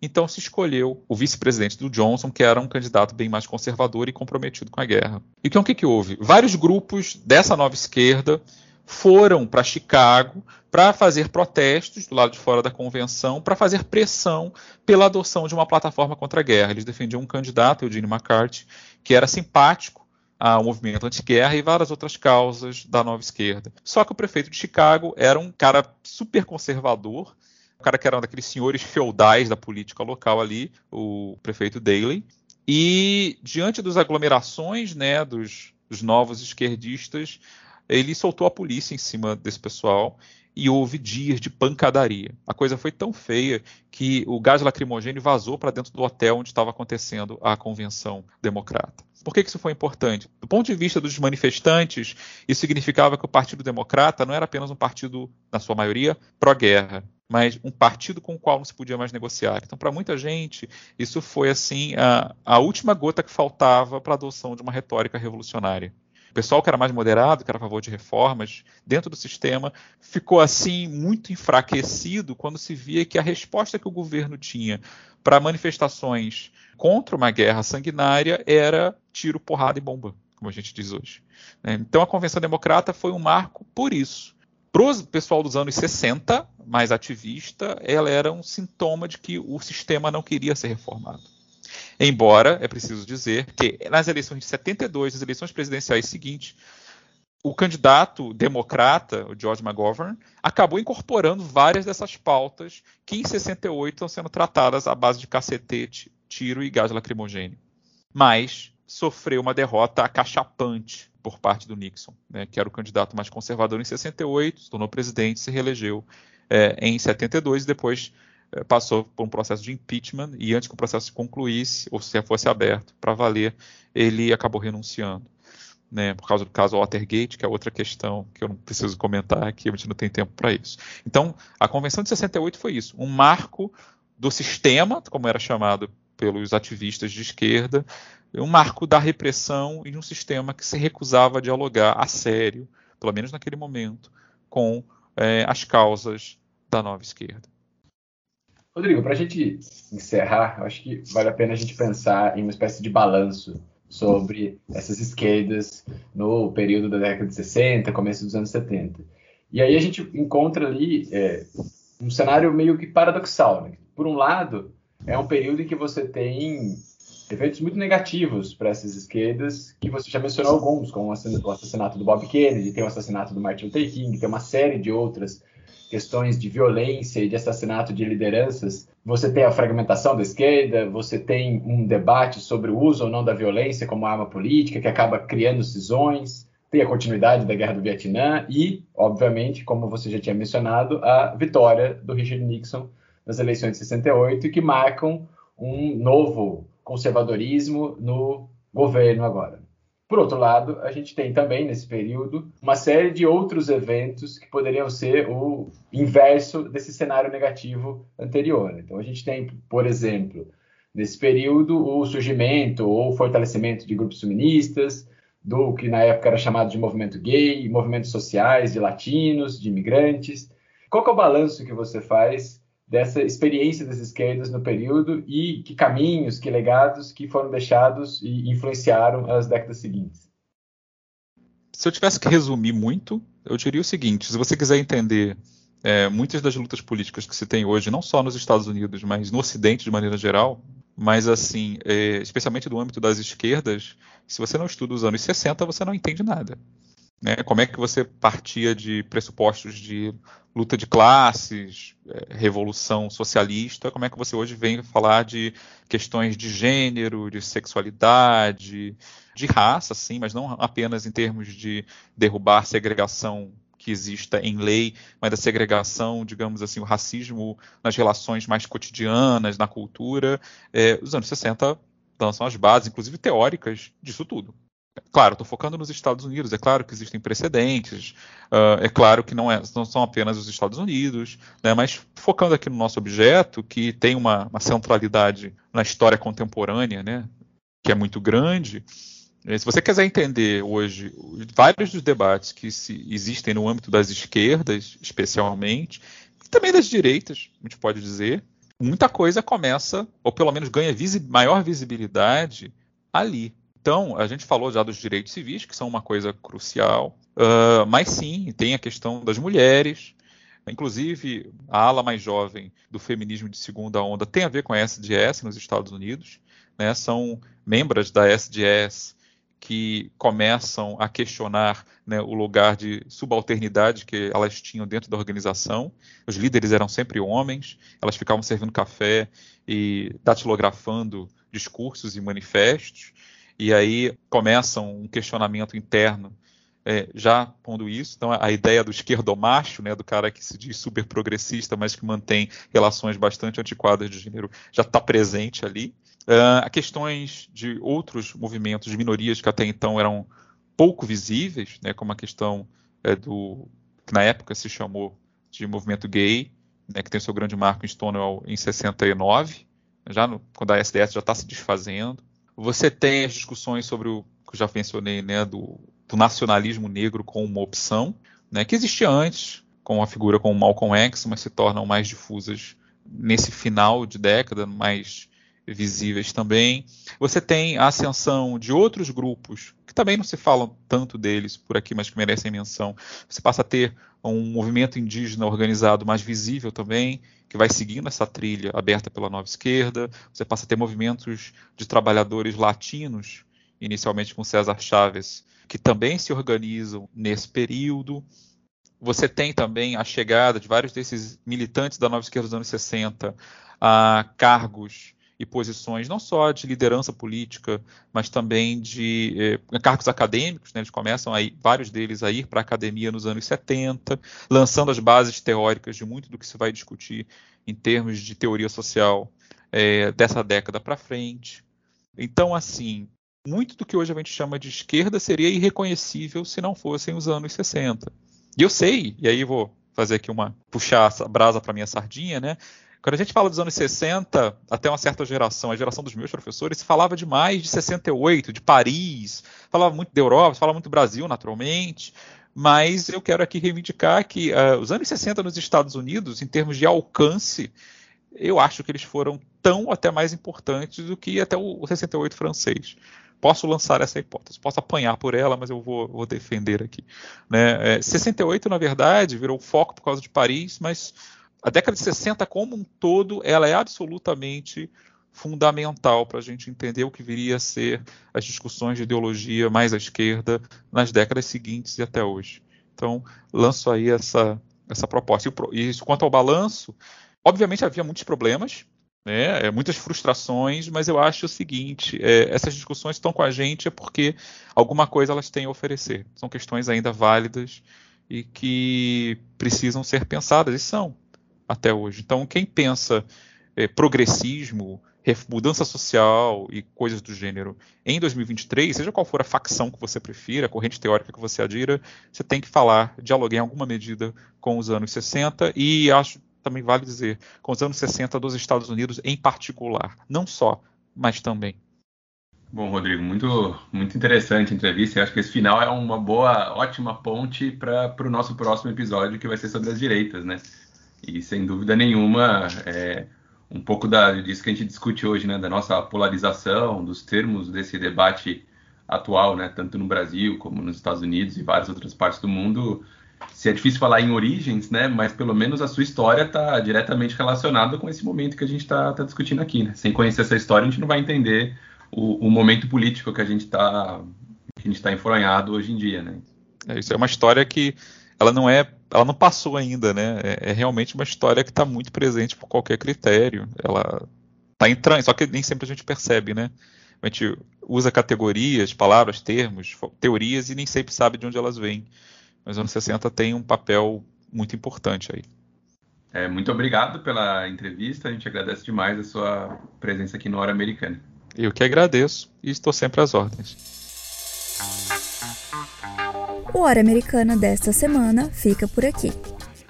Então se escolheu o vice-presidente do Johnson, que era um candidato bem mais conservador e comprometido com a guerra. E então o que, que houve? Vários grupos dessa nova esquerda foram para Chicago para fazer protestos do lado de fora da convenção, para fazer pressão pela adoção de uma plataforma contra a guerra. Eles defendiam um candidato, Eugene McCarthy, que era simpático ao movimento anti-guerra e várias outras causas da nova esquerda. Só que o prefeito de Chicago era um cara super conservador, um cara que era um daqueles senhores feudais da política local ali, o prefeito Daley. E diante das aglomerações né, dos, dos novos esquerdistas, ele soltou a polícia em cima desse pessoal e houve dias de pancadaria. A coisa foi tão feia que o gás lacrimogêneo vazou para dentro do hotel onde estava acontecendo a convenção democrata. Por que isso foi importante? Do ponto de vista dos manifestantes, isso significava que o Partido Democrata não era apenas um partido, na sua maioria, pró-guerra, mas um partido com o qual não se podia mais negociar. Então, para muita gente, isso foi assim a, a última gota que faltava para a adoção de uma retórica revolucionária. O pessoal que era mais moderado, que era a favor de reformas dentro do sistema, ficou assim muito enfraquecido quando se via que a resposta que o governo tinha para manifestações contra uma guerra sanguinária era tiro, porrada e bomba, como a gente diz hoje. Né? Então a Convenção Democrata foi um marco por isso. Para o pessoal dos anos 60, mais ativista, ela era um sintoma de que o sistema não queria ser reformado. Embora, é preciso dizer, que nas eleições de 72, as eleições presidenciais seguintes, o candidato democrata, o George McGovern, acabou incorporando várias dessas pautas que em 68 estão sendo tratadas à base de cacetete, tiro e gás lacrimogêneo. Mas sofreu uma derrota acachapante por parte do Nixon, né, que era o candidato mais conservador em 68, se tornou presidente, se reelegeu é, em 72 e depois passou por um processo de impeachment e antes que o processo se concluísse ou se fosse aberto para valer, ele acabou renunciando. Né, por causa do caso Watergate, que é outra questão que eu não preciso comentar aqui, a gente não tem tempo para isso. Então, a Convenção de 68 foi isso, um marco do sistema, como era chamado pelos ativistas de esquerda, um marco da repressão e um sistema que se recusava a dialogar a sério, pelo menos naquele momento, com é, as causas da nova esquerda. Rodrigo, para a gente encerrar, acho que vale a pena a gente pensar em uma espécie de balanço sobre essas esquerdas no período da década de 60, começo dos anos 70. E aí a gente encontra ali é, um cenário meio que paradoxal. Né? Por um lado, é um período em que você tem efeitos muito negativos para essas esquerdas, que você já mencionou alguns, como o assassinato do Bob Kennedy, tem o assassinato do Martin Luther King, tem uma série de outras questões de violência e de assassinato de lideranças. Você tem a fragmentação da esquerda, você tem um debate sobre o uso ou não da violência como arma política, que acaba criando cisões, tem a continuidade da Guerra do Vietnã e, obviamente, como você já tinha mencionado, a vitória do Richard Nixon nas eleições de 68, que marcam um novo conservadorismo no governo agora. Por outro lado, a gente tem também nesse período uma série de outros eventos que poderiam ser o inverso desse cenário negativo anterior. Então, a gente tem, por exemplo, nesse período, o surgimento ou fortalecimento de grupos feministas, do que na época era chamado de movimento gay, movimentos sociais de latinos, de imigrantes. Qual é o balanço que você faz dessa experiência das esquerdas no período e que caminhos, que legados que foram deixados e influenciaram as décadas seguintes. Se eu tivesse que resumir muito, eu diria o seguinte: se você quiser entender é, muitas das lutas políticas que se tem hoje, não só nos Estados Unidos, mas no Ocidente de maneira geral, mas assim, é, especialmente do âmbito das esquerdas, se você não estuda os anos 60, você não entende nada. Né? Como é que você partia de pressupostos de luta de classes, é, revolução socialista, como é que você hoje vem falar de questões de gênero, de sexualidade, de raça, sim, mas não apenas em termos de derrubar segregação que exista em lei, mas da segregação, digamos assim, o racismo nas relações mais cotidianas, na cultura. É, os anos 60 lançam as bases, inclusive teóricas, disso tudo. Claro, estou focando nos Estados Unidos. É claro que existem precedentes. Uh, é claro que não, é, não, são apenas os Estados Unidos, né, mas focando aqui no nosso objeto, que tem uma, uma centralidade na história contemporânea, né, que é muito grande. Eh, se você quiser entender hoje vários dos debates que existem no âmbito das esquerdas, especialmente, e também das direitas, a gente pode dizer, muita coisa começa, ou pelo menos ganha visi maior visibilidade ali. Então, a gente falou já dos direitos civis, que são uma coisa crucial, uh, mas sim, tem a questão das mulheres. Inclusive, a ala mais jovem do feminismo de segunda onda tem a ver com a SDS nos Estados Unidos. Né? São membros da SDS que começam a questionar né, o lugar de subalternidade que elas tinham dentro da organização. Os líderes eram sempre homens, elas ficavam servindo café e datilografando discursos e manifestos. E aí começa um questionamento interno é, já pondo isso. Então, a ideia do esquerdomacho, né, do cara que se diz super progressista, mas que mantém relações bastante antiquadas de gênero, já está presente ali. Uh, questões de outros movimentos de minorias que até então eram pouco visíveis, né, como a questão é, do que na época se chamou de movimento gay, né, que tem seu grande marco em Stonewall em 69, já no, quando a SDS já está se desfazendo. Você tem as discussões sobre o que eu já mencionei, né, do do nacionalismo negro como uma opção, né, que existia antes, com a figura como Malcolm X, mas se tornam mais difusas nesse final de década, mais visíveis também. Você tem a ascensão de outros grupos, que também não se falam tanto deles por aqui, mas que merecem menção. Você passa a ter um movimento indígena organizado mais visível também, que vai seguindo essa trilha aberta pela nova esquerda. Você passa a ter movimentos de trabalhadores latinos, inicialmente com César Chaves, que também se organizam nesse período. Você tem também a chegada de vários desses militantes da nova esquerda dos anos 60 a cargos e posições não só de liderança política, mas também de eh, cargos acadêmicos. Né? Eles começam, a ir, vários deles, a ir para a academia nos anos 70, lançando as bases teóricas de muito do que se vai discutir em termos de teoria social eh, dessa década para frente. Então, assim, muito do que hoje a gente chama de esquerda seria irreconhecível se não fossem os anos 60. E eu sei, e aí vou fazer aqui uma puxar a brasa para minha sardinha, né? Quando a gente fala dos anos 60, até uma certa geração, a geração dos meus professores, se falava demais de 68, de Paris, falava muito da Europa, falava muito do Brasil, naturalmente, mas eu quero aqui reivindicar que uh, os anos 60 nos Estados Unidos, em termos de alcance, eu acho que eles foram tão até mais importantes do que até o 68 francês. Posso lançar essa hipótese, posso apanhar por ela, mas eu vou, vou defender aqui. Né? É, 68, na verdade, virou foco por causa de Paris, mas a década de 60 como um todo, ela é absolutamente fundamental para a gente entender o que viria a ser as discussões de ideologia mais à esquerda nas décadas seguintes e até hoje. Então, lanço aí essa, essa proposta. E, e quanto ao balanço, obviamente havia muitos problemas, né, é, muitas frustrações, mas eu acho o seguinte: é, essas discussões estão com a gente é porque alguma coisa elas têm a oferecer. São questões ainda válidas e que precisam ser pensadas, e são até hoje. Então, quem pensa é, progressismo, mudança social e coisas do gênero em 2023, seja qual for a facção que você prefira, a corrente teórica que você adira, você tem que falar, dialogar em alguma medida com os anos 60 e acho também vale dizer com os anos 60 dos Estados Unidos em particular, não só, mas também. Bom, Rodrigo, muito, muito interessante a entrevista. Eu acho que esse final é uma boa, ótima ponte para o nosso próximo episódio, que vai ser sobre as direitas, né? E sem dúvida nenhuma, é um pouco da, disso que a gente discute hoje, né, da nossa polarização, dos termos desse debate atual, né, tanto no Brasil como nos Estados Unidos e várias outras partes do mundo. Se é difícil falar em origens, né, mas pelo menos a sua história está diretamente relacionada com esse momento que a gente está tá discutindo aqui. Né? Sem conhecer essa história, a gente não vai entender o, o momento político que a gente está que a gente está hoje em dia, né? É, isso é uma história que ela não é, ela não passou ainda, né? É, é realmente uma história que está muito presente por qualquer critério. Ela está entrando, só que nem sempre a gente percebe, né? A gente usa categorias, palavras, termos, teorias e nem sempre sabe de onde elas vêm. Mas os anos 60 tem um papel muito importante aí. É, muito obrigado pela entrevista, a gente agradece demais a sua presença aqui no Hora Americana. Eu que agradeço e estou sempre às ordens. O Hora Americana desta semana fica por aqui.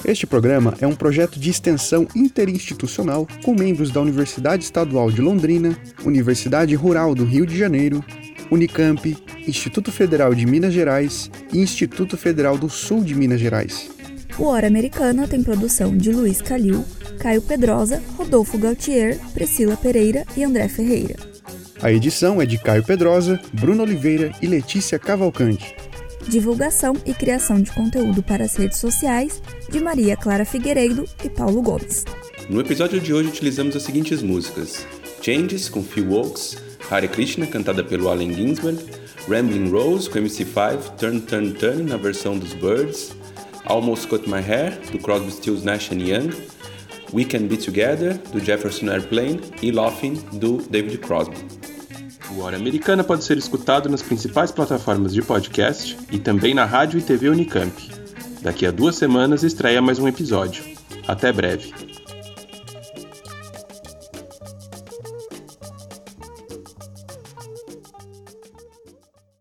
Este programa é um projeto de extensão interinstitucional com membros da Universidade Estadual de Londrina, Universidade Rural do Rio de Janeiro, Unicamp, Instituto Federal de Minas Gerais e Instituto Federal do Sul de Minas Gerais. O Hora Americana tem produção de Luiz Calil, Caio Pedrosa, Rodolfo Gautier, Priscila Pereira e André Ferreira. A edição é de Caio Pedrosa, Bruno Oliveira e Letícia Cavalcante divulgação e criação de conteúdo para as redes sociais de Maria Clara Figueiredo e Paulo Gomes. No episódio de hoje utilizamos as seguintes músicas: Changes com Phil Oakes, Hare Krishna cantada pelo Allen Ginsberg, Rambling Rose com MC5, Turn Turn Turn na versão dos Birds, Almost Cut My Hair do Crosby, Stills Nash Young, We Can Be Together do Jefferson Airplane e Laughing do David Crosby. O Hora Americana pode ser escutado nas principais plataformas de podcast e também na rádio e TV Unicamp. Daqui a duas semanas estreia mais um episódio. Até breve.